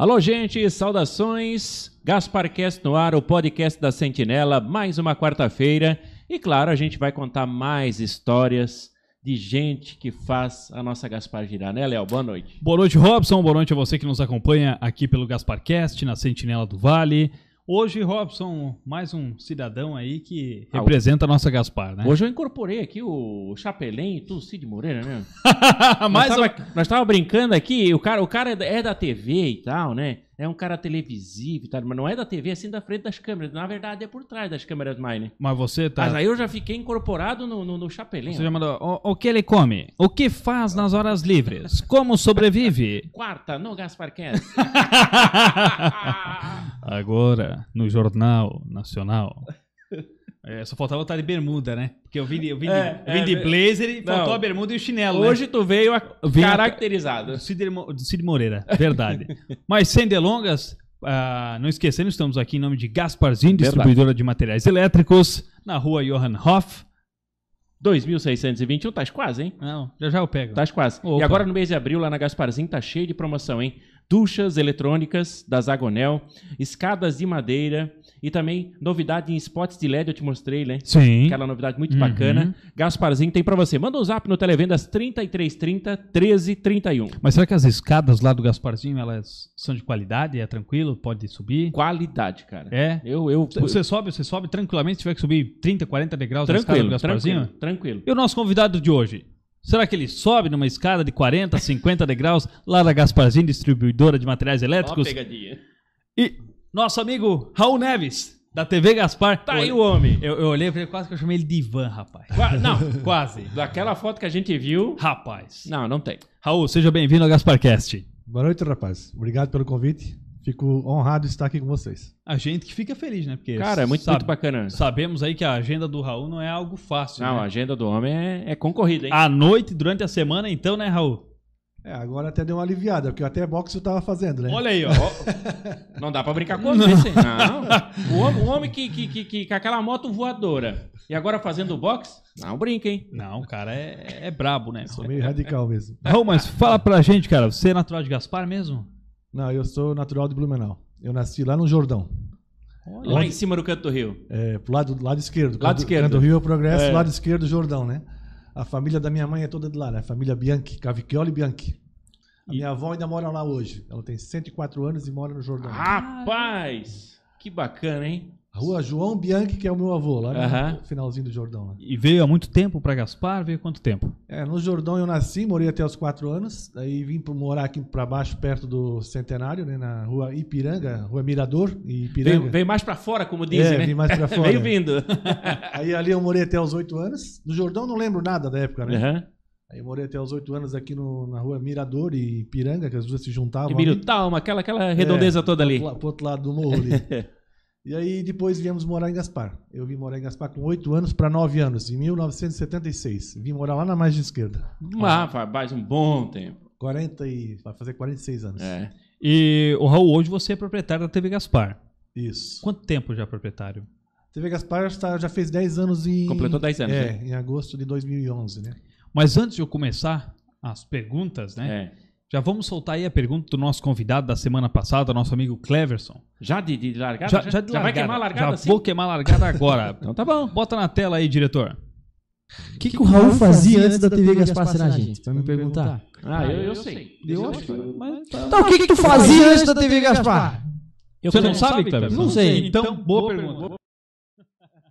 Alô, gente, saudações. Gasparcast no ar, o podcast da Sentinela, mais uma quarta-feira. E claro, a gente vai contar mais histórias de gente que faz a nossa Gaspar girar, né, Léo? Boa noite. Boa noite, Robson. Boa noite a você que nos acompanha aqui pelo Gasparcast, na Sentinela do Vale. Hoje, Robson, mais um cidadão aí que Ah, representa a nossa Gaspar, né? Hoje eu incorporei aqui o Chapelém e tudo, Cid Moreira, né? mais nós, um... nós tava brincando aqui, o cara, o cara é da TV e tal, né? É um cara televisivo e tal, mas não é da TV assim da frente das câmeras. Na verdade, é por trás das câmeras mais, né? Mas você tá... Mas aí eu já fiquei incorporado no, no, no Chapelém. Você já mandou... O, o que ele come? O que faz nas horas livres? Como sobrevive? Quarta, no Gasparcast. Agora, no Jornal Nacional. É, só faltava estar de bermuda, né? Porque eu vim de, eu vim de, É, eu vim é, de é. blazer e Não. faltou a bermuda e o chinelo, né? Hoje tu veio a- caracterizado. Do Cid, Cid Moreira, verdade. Mas sem delongas, ah, não esquecendo, estamos aqui em nome de Gasparzinho, Verdade. distribuidora de materiais elétricos, na rua Johann Hoff. 2.621, tá quase, hein? Não, já já eu pego. Tá quase. Opa. E agora no mês de abril, lá na Gasparzinho, tá cheio de promoção, hein? Duchas eletrônicas da Zagonel, escadas de madeira e também novidade em spots de LED, eu te mostrei, né? Sim. Aquela novidade muito Uhum. bacana. Gasparzinho tem pra você. Manda um zap no Televendas 3330 1331. Mas será que as escadas lá do Gasparzinho, elas são de qualidade? É tranquilo? Pode subir? Qualidade, cara. É? Eu, eu Você sobe, você sobe tranquilamente, se tiver que subir 30, 40 degraus na escada do tranquilo, Gasparzinho? tranquilo, tranquilo. E o nosso convidado de hoje? Será que ele sobe numa escada de 40, 50 degraus lá da Gasparzinho, distribuidora de materiais Ó, elétricos? pegadinha. E nosso amigo Raul Neves, da TV Gaspar. Tá aí o homem. Eu, eu olhei pra ele, quase que eu chamei ele de Ivan, rapaz. Qua- Não, Quase. daquela foto que a gente viu. Rapaz. Não, não tem. Raul, seja bem-vindo ao Gasparcast. Boa noite, rapaz. Obrigado pelo convite. Fico honrado de estar aqui com vocês. A gente que fica feliz, né? Porque Cara, é muito, sabe- muito bacana. sabemos aí que a agenda do Raul não é algo fácil. Não, a né? agenda do homem é, é concorrida, hein? À noite, durante a semana, então, né, Raul? É, agora até deu uma aliviada, porque até boxe eu tava fazendo, né? Olha aí, ó. Não dá pra brincar com ele, esse. Não. O homem, o homem que, que, que, que- com aquela moto voadora e agora fazendo boxe, não brinca, hein? Não, o cara é, é brabo, né? Sou meio radical mesmo. Raul, mas fala pra gente, cara, você é natural de Gaspar mesmo? Não, eu sou natural de Blumenau. Eu nasci lá no Jordão, Lá em cima do canto do rio. é, pro lado, lado esquerdo. Lado Canto- esquerdo. Canto do Rio é o Progresso, É. lado esquerdo Jordão, né? A família da minha mãe é toda de lá, né? A família Bianchi, Cavicchioli Bianchi. A minha avó ainda mora lá hoje. Ela tem 104 anos e mora no Jordão. Rapaz! Que bacana, hein? Rua João Bianchi, que é o meu avô, lá no Aham. finalzinho do Jordão. Né? E veio há muito tempo pra Gaspar? Veio quanto tempo? É, no Jordão eu nasci, morei até os 4 anos, daí vim morar aqui para baixo, perto do Centenário, né, na rua Ipiranga, rua Mirador e Ipiranga. Veio, veio mais pra fora, como dizem, É, né? vim mais pra fora. veio vindo. Aí ali eu morei até os 8 anos. No Jordão não lembro nada da época, né? Aham. Aí eu morei até os 8 anos aqui no- na rua Mirador e Ipiranga, que as duas se juntavam. E Talma, aquela, aquela redondeza toda ali. pro, pro outro lado do morro ali. e aí depois viemos morar em Gaspar. Eu vim morar em Gaspar com 8 anos para 9 anos, em 1976. Vim morar lá na margem esquerda. Ah, faz um bom tempo. 40 e vai fazer 46 anos. É. E o Raul, hoje você é proprietário da TV Gaspar. Isso. Quanto tempo já é proprietário? TV Gaspar está- já fez 10 anos em. Completou 10 anos, É, né? em agosto de 2011, né? Mas antes de eu começar as perguntas, né? É. Já vamos soltar aí a pergunta do nosso convidado da semana passada, nosso amigo Cleverson. Já de, de largada? Já, já, de vai largada. queimar a largada Já assim? vou queimar a largada agora. Então tá bom. Bota na tela aí, diretor. O que, que o Raul fazia antes da TV Gaspar ser a gente? Vai me perguntar. Ah, eu, eu sei. Eu acho que- mas tá- Então, o que, que tu fazia antes da TV Gaspar? Você não sabe, Cleverson? Não sei. Então, boa pergunta.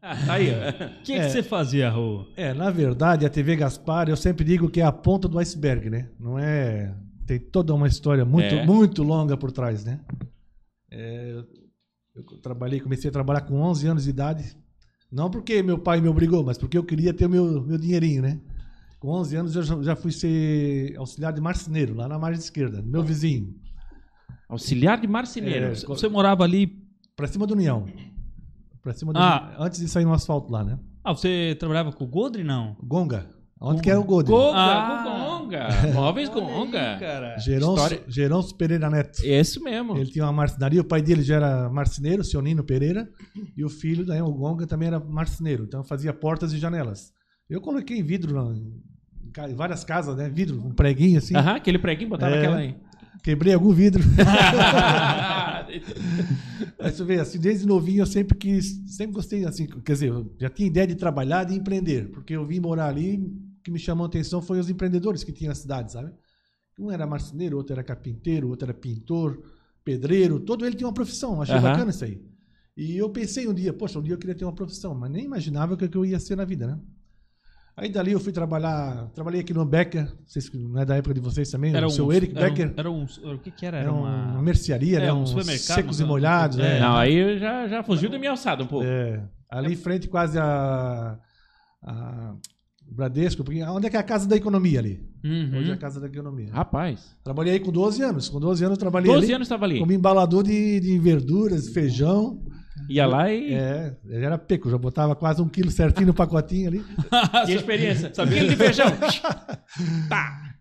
Ah, tá aí, ó. O que, que você fazia, Raul? É, na verdade, a TV Gaspar, eu sempre digo que é a ponta do iceberg, né? Não é. Tem toda uma história muito, É. muito longa por trás, né? É, eu trabalhei, comecei a trabalhar com 11 anos de idade. Não porque meu pai me obrigou, mas porque eu queria ter o meu, meu dinheirinho, né? Com 11 anos eu já, já fui ser auxiliar de marceneiro, lá na margem esquerda, meu vizinho. Auxiliar de marceneiro. É, Você morava ali. Pra cima do União. Pra cima do Ah. Antes de sair no asfalto lá, né? Ah, você trabalhava com o Godre, não? Gonga. Onde que era o Golden? Gonga, Ah. Gonga. Móveis Gonga. cara. Geronço, História- Pereira Neto. Esse mesmo. Ele tinha uma marcenaria, o pai dele já era marceneiro, seu Nino Pereira, e o filho, daí, o Gonga, também era marceneiro, então fazia portas e janelas. Eu coloquei vidro em várias casas, né? Vidro, um preguinho assim. Aham, aquele preguinho botava É. aquela aí. quebrei algum vidro. Aí você vê, assim, desde novinho eu sempre quis, sempre gostei, assim, quer dizer, eu já tinha ideia de trabalhar, de empreender, porque eu vim morar ali, que me chamou a atenção foi os empreendedores que tinham na cidade, sabe? Um era marceneiro, outro era carpinteiro, outro era pintor, pedreiro, todo ele tinha uma profissão, achei Aham. bacana isso aí. E eu pensei um dia, poxa, um dia eu queria ter uma profissão, mas nem imaginava o que eu ia ser na vida, né? Aí dali eu fui trabalhar, trabalhei aqui no Becker, vocês, não é da época de vocês também, o seu Eric era um- Becker, Era um, era o que que era? era Era uma, uma... mercearia, é, né? um supermercado, secos e não- molhados, é. né? Não, aí já, já fugiu da minha alçada um pouco. É, ali em frente quase a, a Bradesco, porque onde é que é a casa da economia ali? Uhum. Hoje é a casa da economia. Rapaz, Trabalhei aí com 12 anos, com 12 anos eu trabalhei 12 ali anos estava ali. como embalador de, de verduras, feijão. Ia lá e. É, era peco, já botava quase um quilo certinho no pacotinho ali. Que experiência. Sabia de feijão.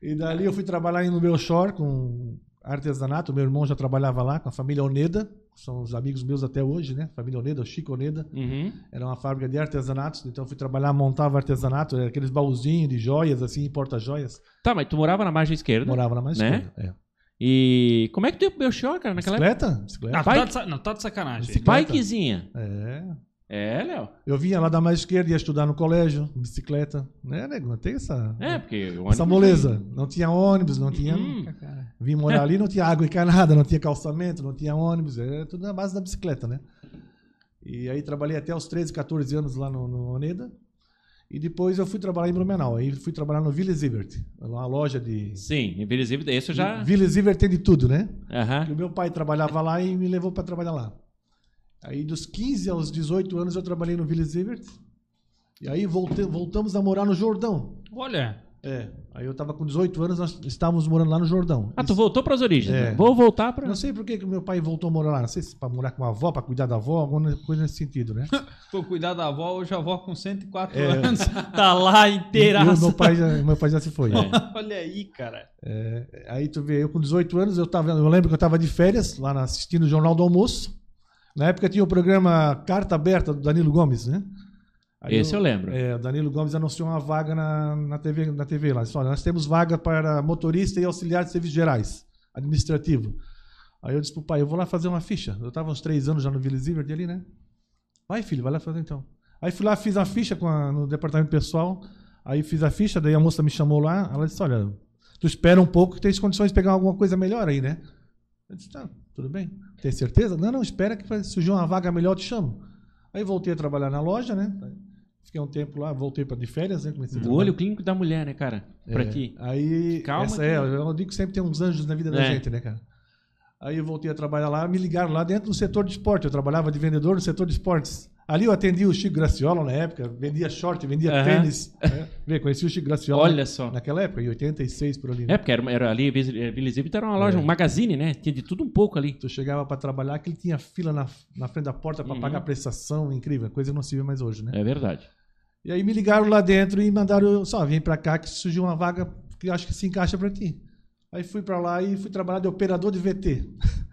E dali eu fui trabalhar no Belchor com artesanato. Meu irmão já trabalhava lá com a família Oneda. São os amigos meus até hoje, né? Família Oneda, o Chico Oneda. Uhum. Era uma fábrica de artesanatos. Então eu fui trabalhar, montava artesanato, era aqueles baúzinhos de joias, assim, porta-joias. Tá, mas tu morava na margem esquerda. Morava na mais Né? esquerda. É. E como é que tu ia pro Belchior, cara, naquela época? Bicicleta? Não, Bicicleta. tu Pai- tá de sa- não, tá de sacanagem. Bicicleta. Bikezinha. É. É, Léo. Eu vinha lá da mais esquerda, ia estudar no colégio, bicicleta. Né, nego? Tem essa, É, porque o essa moleza. Não tinha ônibus, não tinha. Hum. Vim morar ali, não tinha água encanada, não tinha calçamento, não tinha ônibus, é tudo na base da bicicleta, né? E aí trabalhei até os 13, 14 anos lá no, no Oneda. E depois eu fui trabalhar em Blumenau. Aí fui trabalhar no Ville Zivert, uma loja de. Sim, invisível. Esse eu já. Ville Zivert tem de tudo, né? E o meu pai trabalhava lá e me levou para trabalhar lá. Aí dos 15 aos 18 anos eu trabalhei no Ville Zivert. E aí voltei, voltamos a morar no Jordão. Olha, É. Aí eu tava com 18 anos, nós estávamos morando lá no Jordão. Ah, tu voltou pras origens. É. né? Vou voltar pra. Não sei por que meu pai voltou a morar lá. Não sei se para morar com a avó, para cuidar da avó, alguma coisa nesse sentido, né? por cuidar da avó, hoje a avó com 104 É. anos tá lá inteira. Meu pai já, meu pai já se foi. Olha aí, cara. Aí tu vê, eu com 18 anos, eu, tava, eu lembro que eu estava de férias, lá assistindo o Jornal do Almoço. Na época tinha o programa Carta Aberta do Danilo Gomes, né? Aí Esse eu lembro. É, o Danilo Gomes anunciou uma vaga na, na, TV, na TV lá. Ele disse, Olha, nós temos vaga para motorista e auxiliar de serviços gerais, administrativo. Aí eu disse pro pai, eu vou lá fazer uma ficha. Eu estava uns três anos já no Vila Zivert ali, né? Vai, filho, vai lá fazer então. Aí fui lá, fiz a ficha a- no departamento pessoal. Aí fiz a ficha, daí a moça me chamou lá. Ela disse, olha, tu espera um pouco que tens condições de pegar alguma coisa melhor aí, né? Eu disse, tá, tudo bem. Tem certeza? Não, não, espera que vai surgir uma vaga melhor, eu te chamo. Aí voltei a trabalhar na loja, né? Fiquei um tempo lá, voltei para de férias, né? Comecei O olho clínico da mulher, né, cara? Pra É, ti. Aí, Calma essa é, eu digo que sempre tem uns anjos na vida da É. gente, né, cara? Aí eu voltei a trabalhar lá, me ligaram lá dentro do setor de esporte. Eu trabalhava de vendedor no setor de esportes. Ali eu atendia o Chico Graciola na época, vendia short, vendia Aham. tênis. Né? Vê, conheci o Chico Graciola Olha só. naquela época, em 86 por ali. né? É, porque era, era ali, Vila Zivit era uma loja, É. um magazine, né? Tinha de tudo um pouco ali. Tu chegava para trabalhar, que ele tinha fila na, na frente da porta para Uhum. pagar prestação, incrível, coisa que não se vê mais hoje, né? É verdade. E aí me ligaram lá dentro e mandaram, só, vem pra cá que surgiu uma vaga que acho que se encaixa pra ti. Aí fui pra lá e fui trabalhar de operador de VT.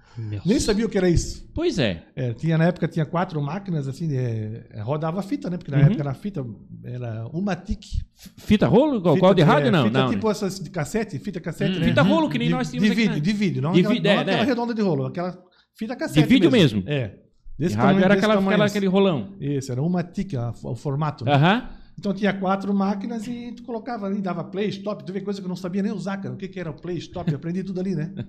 Nem sabia o que era isso. Pois é. É, tinha, na época tinha quatro máquinas, assim, é, é, rodava fita, né? Porque na Uhum. época era fita, era uma tic. Fita rolo? Fita qual de rádio? é, não, fita não. tipo né? essas de cassete, fita cassete, Hum, né? fita rolo, que nem de, nós tínhamos de vídeo, né? de vídeo, não, De aquela, não é, aquela né? redonda de rolo, aquela fita cassete De vídeo mesmo. É. De Desse rádio tamanho, era desse aquela, aquela, aquele rolão. Isso, era uma tic, o formato. né? Aham. Então tinha quatro máquinas e tu colocava ali, dava play, stop, tu vê coisa que eu não sabia nem usar, cara. O que, que era o play, stop, eu aprendi tudo ali, né?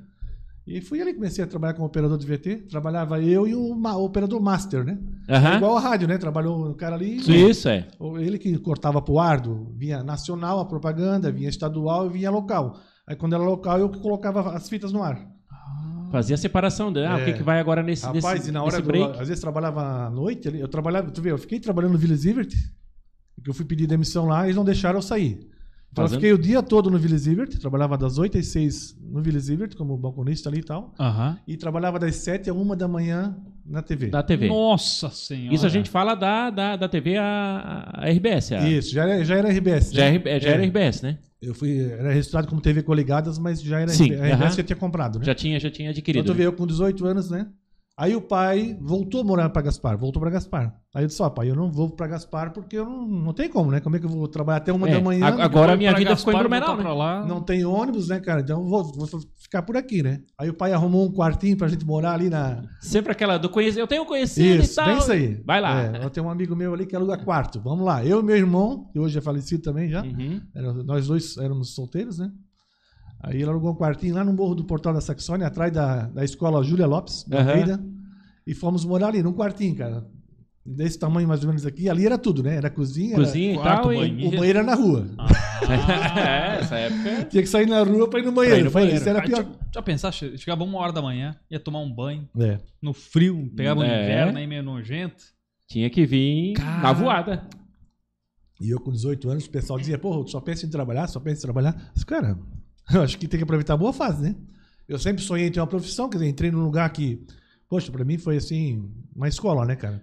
E fui ali, comecei a trabalhar como operador de VT. Trabalhava eu e o, ma- o operador master, né? Aham. Igual a rádio, né? Trabalhou o cara ali. Isso, é. Ele que cortava pro ardo, vinha nacional a propaganda, vinha estadual e vinha local. Aí quando era local, eu que colocava as fitas no ar. Fazia a separação. De, ah, o que, É. que vai agora nesse, Rapaz, nesse, e na hora do, break? às vezes trabalhava à noite eu trabalhava, tu vê, eu fiquei trabalhando no Vila Zivert, que eu fui pedir demissão lá, eles não deixaram eu sair. Então Fazendo- eu fiquei o dia todo no Vila Zivert, trabalhava das 8 às 6 no Vila Zivert, como balconista ali e tal, Aham. e trabalhava das 7 a 1 da manhã na TV. Da TV. Nossa senhora. Isso a gente fala da, da, da TV a, a RBS. A, Isso, já era, já era RBS. já, né? é, já era É, RBS, né? Eu fui, era registrado como TV Coligadas, mas já era Sim, RBS, a RBS aham. que eu tinha comprado, né? Já tinha, já tinha Então adquirido. tu vê, eu com 18 anos, né? Aí o pai voltou a morar para Gaspar, voltou para Gaspar. Aí eu disse, ó, pai, eu não vou para Gaspar porque eu não, não tem como, né? Como é que eu vou trabalhar até uma É, da manhã? ag- agora a minha vida ficou em Gaspar, Blumenau, voltar né? lá. Não tem ônibus, né, cara? Então eu vou, vou ficar por aqui, né? Aí o pai arrumou um quartinho pra gente morar ali na. Sempre aquela do conhecido. Eu tenho um conhecido e Isso, tal. bem isso aí. Vai lá. É, eu tenho um amigo meu ali que aluga quarto. Vamos lá. Eu e meu irmão, que hoje é falecido também já. Uhum. Era- nós dois éramos solteiros, né? Aí ele alugou um quartinho lá no Morro do Portal da Saxônia, atrás da, da escola Júlia Lopes, da. Almeida. E fomos morar ali, num quartinho, cara. Desse tamanho mais ou menos aqui. Ali era tudo, né? Era cozinha, Cozinha e quarto, tal. Banheiro. era... o banheiro era na rua. é, essa época. Tinha que sair na rua pra ir no Pra ir banheiro. no Falei, banheiro. Isso era pior. já, já pensar, che- chegava uma hora da manhã, ia tomar um banho, É. no frio, pegava um É. inverno aí meio nojento. Tinha que vir Cara. na voada. E eu com 18 anos, o pessoal dizia, porra, tu só pensa em trabalhar, só pensa em trabalhar. Mas, cara, eu acho que tem que aproveitar a boa fase, né? Eu sempre sonhei em ter uma profissão, quer dizer, entrei num lugar que, poxa, pra mim foi assim, uma escola, né, cara?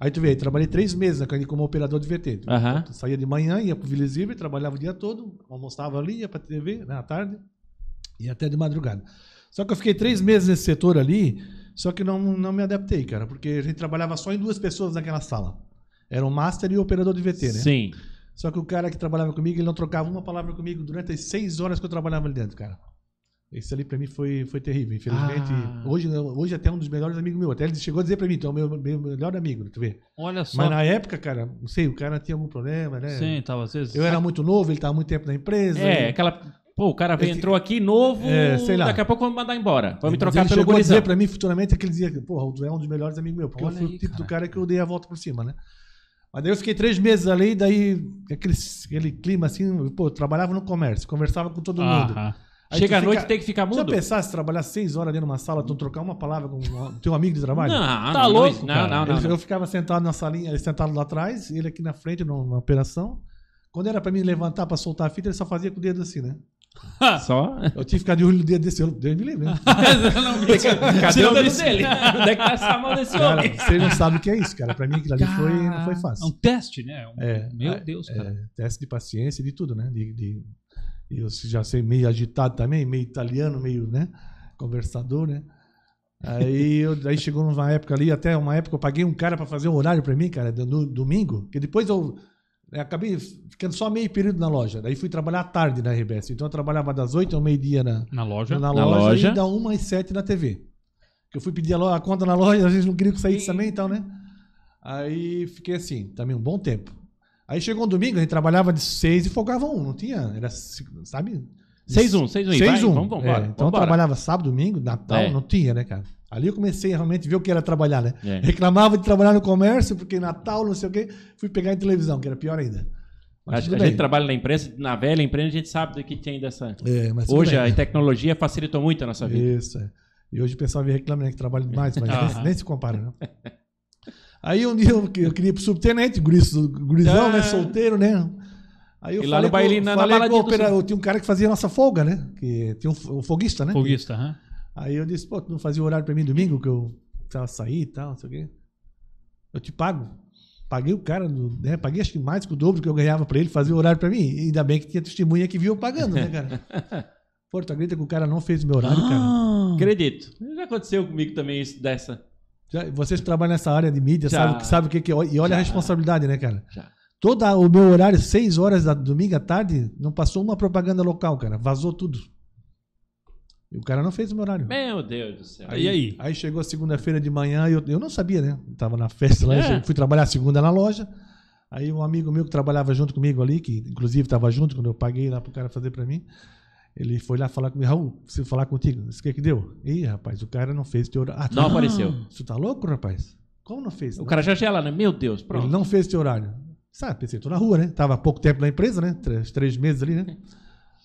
Aí tu vê, trabalhei três meses né, como operador de VT. Aham. Saía de manhã, ia pro Visível, trabalhava o dia todo, almoçava ali, ia pra TV, né, à tarde, e até de madrugada. Só que eu fiquei três meses nesse setor ali, só que não, não me adaptei, cara, porque a gente trabalhava só em duas pessoas naquela sala. Era o master e o operador de VT, né? Sim. Só que o cara que trabalhava comigo, ele não trocava uma palavra comigo durante as seis horas que eu trabalhava ali dentro, cara. Esse ali pra mim foi, foi terrível. Infelizmente, Ah. hoje, hoje até um dos melhores amigos meus. Até ele chegou a dizer pra mim, tu é o meu, meu melhor amigo, tu vê. Olha só. Mas na época, cara, não sei, o cara tinha algum problema, né? Sim, tava às vezes. Eu era muito novo, ele tava muito tempo na empresa. É, e- aquela. Pô, o cara veio, entrou aqui novo. É, sei lá. Daqui a pouco vamos mandar embora. Vamos me trocar ele pelo chegou a gurizão. dizer pra mim futuramente que ele dizia, porra, tu é um dos melhores amigos meus, porque Olha eu fui aí, o tipo cara. do cara que eu dei a volta por cima, né? Mas daí eu fiquei três meses ali, daí aquele, aquele clima assim, pô, trabalhava no comércio, conversava com todo mundo. Aham. Aí Chega à fica- noite tem que ficar Já mudo? pensasse trabalhar seis horas dentro de uma sala, tu trocar uma palavra com o teu amigo de trabalho? Não, Tá não, louco, Não, cara. não, não. Ele- não. Eu ficava sentado na salinha, ele sentado lá atrás, ele aqui na frente numa operação. Quando era pra mim levantar pra soltar a fita, ele só fazia com o dedo assim, né? Só. Eu tinha que ficar de olho no dedo desse, eu- Deus me livre, né? Cadê o dedo dele? Onde é que tá essa mão desse Cara, homem? você não sabe o que é isso, cara. Pra mim aquilo ali foi, não foi É fácil. um teste, né? Um- É, Meu é, Deus, cara. É, teste de paciência e de tudo, né? De, de- e eu já sei meio agitado também, meio italiano, meio, né? Conversador, né? Aí, eu, aí chegou uma época ali, até uma época eu paguei um cara pra fazer um horário pra mim, cara, no domingo, que depois eu acabei ficando só meio período na loja. Daí fui trabalhar à tarde na RBS. Então eu trabalhava das 8 ao meio-dia na, Na loja. na, Na loja, loja. e da 1 às 7 na TV. Que eu fui pedir a, lo- a conta na loja, às vezes não queria que saísse também e tal, né? Aí fiquei assim, também um bom tempo. Aí chegou um domingo, a gente trabalhava de 6 e folgava um, não tinha, era, sabe? 6-1, 6-1. e vai, 6-1. Vamos, vamos, É, embora. então eu vambora. trabalhava sábado, domingo, Natal, É. não tinha, né, cara? Ali eu comecei a realmente ver o que era trabalhar, né? É. Reclamava de trabalhar no comércio, porque Natal, não sei o quê, fui pegar em televisão, que era pior ainda. Mas A, a gente trabalha na imprensa, na velha imprensa, a gente sabe do que tem dessa. É, Hoje bem. a tecnologia facilitou muito a nossa vida. Isso, é. E hoje o pessoal vem reclamando que trabalha demais, mas nem, Aham. nem se compara, né? Aí um dia eu, eu queria ir pro subtenente, guris- gurizão, Ah. né? Solteiro, né? Aí eu E lá falei no bailinho, na- na falei do opera- sul. Tinha um cara que fazia a nossa folga, né? Que tinha um, um foguista, né? Foguista, aham. Aí eu disse, pô, tu não fazia horário pra mim domingo, que eu precisava sair e tal, não sei o quê. Eu te pago. Paguei o cara, no- né? Paguei acho que mais que o dobro que eu ganhava pra ele fazer horário pra mim. E ainda bem que tinha testemunha que viu eu pagando, né, cara? Pô, tu acredita que o cara não fez o meu horário, cara? Ah. Acredito. Já aconteceu comigo também isso dessa. Já- vocês que trabalham nessa área de mídia, Já. sabe, sabe o que, que é. E olha Já. a responsabilidade, né, cara? Já. Todo o meu horário, 6 horas da domingo à tarde, não passou uma propaganda local, cara. Vazou tudo. E o cara não fez o meu horário. Meu Deus do céu. Aí, aí? Aí chegou segunda-feira de manhã e eu, eu não sabia, né? Eu tava na festa lá, É. eu fui trabalhar segunda na loja. Aí um amigo meu que trabalhava junto comigo ali, que inclusive estava junto quando eu paguei lá pro cara fazer para mim, ele foi lá falar comigo, Raul, preciso falar contigo. O que que deu? Ih, rapaz, o cara não fez teu horário. Ah, tu, Não apareceu. tu tá louco, rapaz? Como não fez? O Não. cara já gela, né? Meu Deus, Ele pronto. não fez teu horário. Sabe, pensei, tô na rua, né? Tava há pouco tempo na empresa, né? Três, três meses ali, né?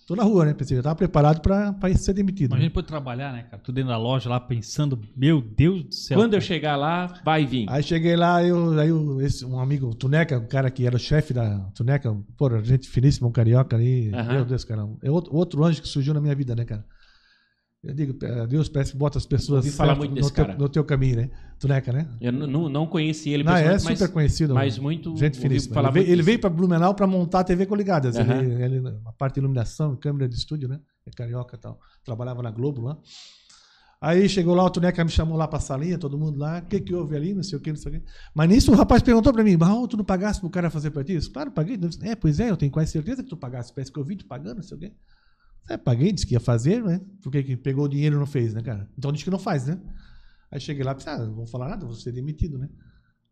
Tô na rua, né? Pensei, eu tava preparado pra, pra ser demitido. Imagina né? depois de trabalhar, né, cara? Tu dentro da loja lá pensando, meu Deus do céu. Quando eu chegar lá, vai vir. Aí cheguei lá, eu, aí eu- esse, um amigo, o Tuneca, o cara que era o chefe da Tuneca, pô, gente finíssima, um carioca ali. Meu Deus, cara. É outro, outro anjo que surgiu na minha vida, né, cara? Eu digo, Deus parece que bota as pessoas falar muito no, teu, cara. no teu caminho, né? Tuneca, né? Eu não, não conheci ele Não, é pessoalmente, super conhecido. mas muito. Gente finíssima. Ele veio, ele veio pra Blumenau pra montar a TV coligadas. Aham. Ele, ele, a parte de iluminação, câmera de estúdio, né? É carioca e tal. Trabalhava na Globo lá. Aí chegou lá, o Tuneca me chamou lá pra salinha, todo mundo lá, o que que houve ali, não sei o que, não sei o que. Mas nisso o rapaz perguntou pra mim, Raul, tu não pagasse pro cara fazer pra ti? Eu disse, claro, paguei. Disse, é, pois é, eu tenho quase certeza que tu pagasse, parece que eu vi tu pagando, não sei o quê. É, paguei, disse que ia fazer, né? Por que pegou o dinheiro e não fez, né, cara? Então diz que não faz, né? Aí cheguei lá, pensei, ah, não vou falar nada, vou ser demitido, né?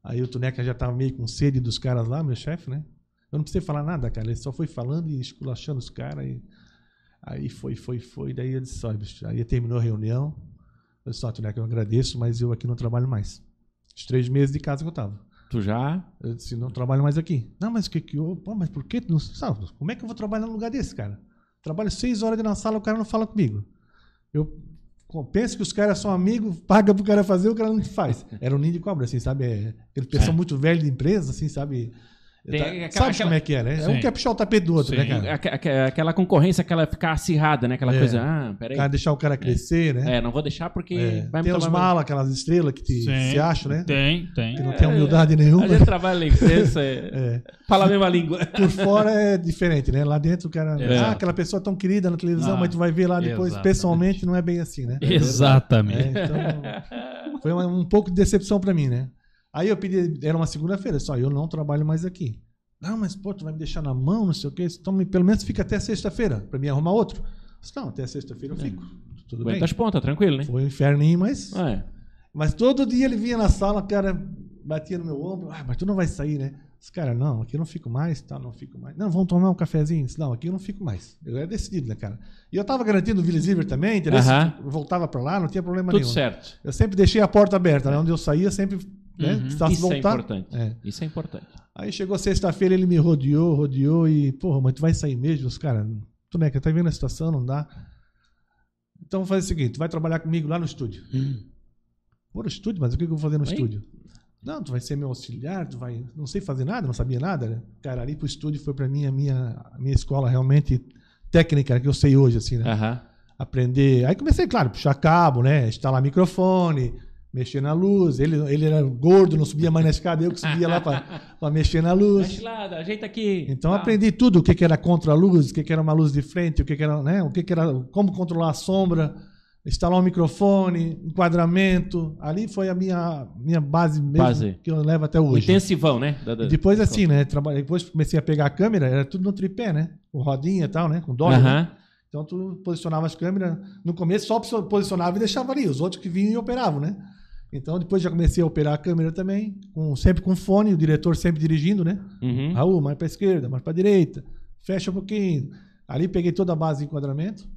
Aí o Tuneca já tava meio com sede dos caras lá, meu chefe, né? Eu não precisei falar nada, cara. Ele só foi falando e esculachando os caras. E... Aí foi, foi, foi. Daí eu disse, ó, bicho, aí terminou a reunião. Eu disse, ó, Tuneca, eu agradeço, mas eu aqui não trabalho mais. Os três meses de casa que eu tava. Tu já? Eu disse, não trabalho mais aqui. Não, mas o que que eu... Pô, mas por que? tu Não sabe? Como é que eu vou trabalhar num lugar desse, cara? Trabalho seis horas da sala, o cara não fala comigo. Eu penso que os caras são amigos, paga pro cara fazer, o cara não faz. Era um ninho de cobra, assim, sabe? É, aquele pessoal É. muito velho de empresa, assim, sabe? Tem Tá- aquela- sabe aquela- como é que é, né? É Sim. um quer puxar o tapete do outro, Sim. né, cara? Aque- aque- Aquela concorrência, aquela ficar acirrada, né? Aquela É. coisa, ah, peraí. cara deixar o cara crescer, né? É, não vou deixar porque É. vai me Tem os malas, aquelas estrelas que te, Sim. se acham, né? Tem, tem. Que não tem humildade nenhuma. A gente trabalha em imprensa, é... É. fala a mesma língua. Por fora é diferente, né? Lá dentro o cara. Ah, aquela pessoa tão querida na televisão, Ah, mas tu vai ver lá depois, exatamente. pessoalmente, não é bem assim, né? Exatamente. É, então, foi uma- um pouco de decepção pra mim, né? Aí eu pedi, era uma segunda-feira, só eu não trabalho mais aqui. Não, mas pô, tu vai me deixar na mão, não sei o quê. Então pelo menos fica até sexta-feira pra mim arrumar outro. Disse, não, até sexta-feira eu fico. Tudo bem. Aguenta as pontas, tranquilo, né? Foi um inferninho, mas. Ah, é. Mas todo dia ele vinha na sala, o cara batia no meu ombro. Ah, mas tu não vai sair, né? Os cara, não, aqui eu não fico mais, tá? Não fico mais. Não, vamos tomar um cafezinho? Disse, Não, aqui eu não fico mais. Eu era decidido, né, cara? E eu tava garantindo o Willis River também, entendeu? Aham. Eu voltava pra lá, não tinha problema Tudo nenhum. certo. Eu sempre deixei a porta aberta, né? Onde eu saía, sempre. Né? Uhum. Precisasse Isso é voltar. importante. É. Isso é importante. Aí chegou sexta-feira, ele me rodeou, rodeou e, porra, mas tu vai sair mesmo? Os caras, tu né, tá vendo a situação, não dá. Então fazer o seguinte, tu vai trabalhar comigo lá no estúdio. Pô, no estúdio? Mas o que que eu vou fazer no Oi? estúdio? Não, tu vai ser meu auxiliar, tu vai. Não sei fazer nada, não sabia nada, né? Cara, ali pro estúdio foi pra mim a minha, a minha escola realmente técnica que eu sei hoje, assim, né? Aham. aprender. Aí comecei, claro, puxar cabo, né? Instalar microfone, mexer na luz. Ele, ele era gordo, não subia mais na escada, eu que subia lá para mexer na luz. Mexe lá, ajeita aqui. Então Tá. aprendi tudo, o que, que era contra-luz, o que, que era uma luz de frente, o que, que era, né? O que, que era, como controlar a sombra, instalar um microfone, enquadramento. Ali foi a minha, minha base mesmo, Base. que eu levo até hoje. intensivão, né? Da- da- depois assim, né? Trabalhei, depois comecei a pegar a câmera, era tudo no tripé, né? Com rodinha e tal, né? Com dólar. né? Aham. Então tu posicionava as câmeras, no começo só posicionava e deixava ali, os outros que vinham e operavam, né? Então depois já comecei a operar a câmera também, com, sempre com fone, o diretor sempre dirigindo, né? Uhum. Raul, mais para esquerda, mais para direita, fecha um pouquinho. Ali peguei toda a base de enquadramento.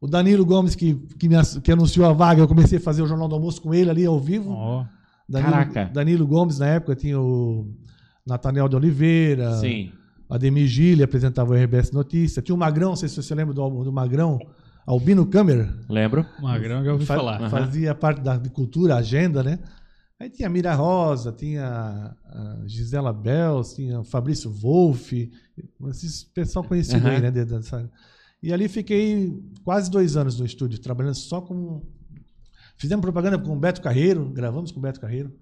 O Danilo Gomes, que, que, me, que anunciou a vaga, eu comecei a fazer o Jornal do Almoço com ele ali ao vivo. Ó. Danilo, Caraca. Danilo Gomes, na época, tinha o Nathaniel de Oliveira, Sim. Ademir Gili apresentava o RBS Notícia. Tinha o Magrão, não sei se você lembra do, do Magrão, Albino Câmara. Lembro. Magrão que eu ouvi Fa- falar. Fazia parte da de cultura, agenda, né? Aí tinha a Mira Rosa, tinha a Gisela Bels, tinha o Fabrício Wolff, esses pessoal conhecido Aham. aí, né? de- dessa- E ali fiquei quase dois anos no estúdio, trabalhando só com. Fizemos propaganda com o Beto Carreiro, gravamos com o Beto Carreiro.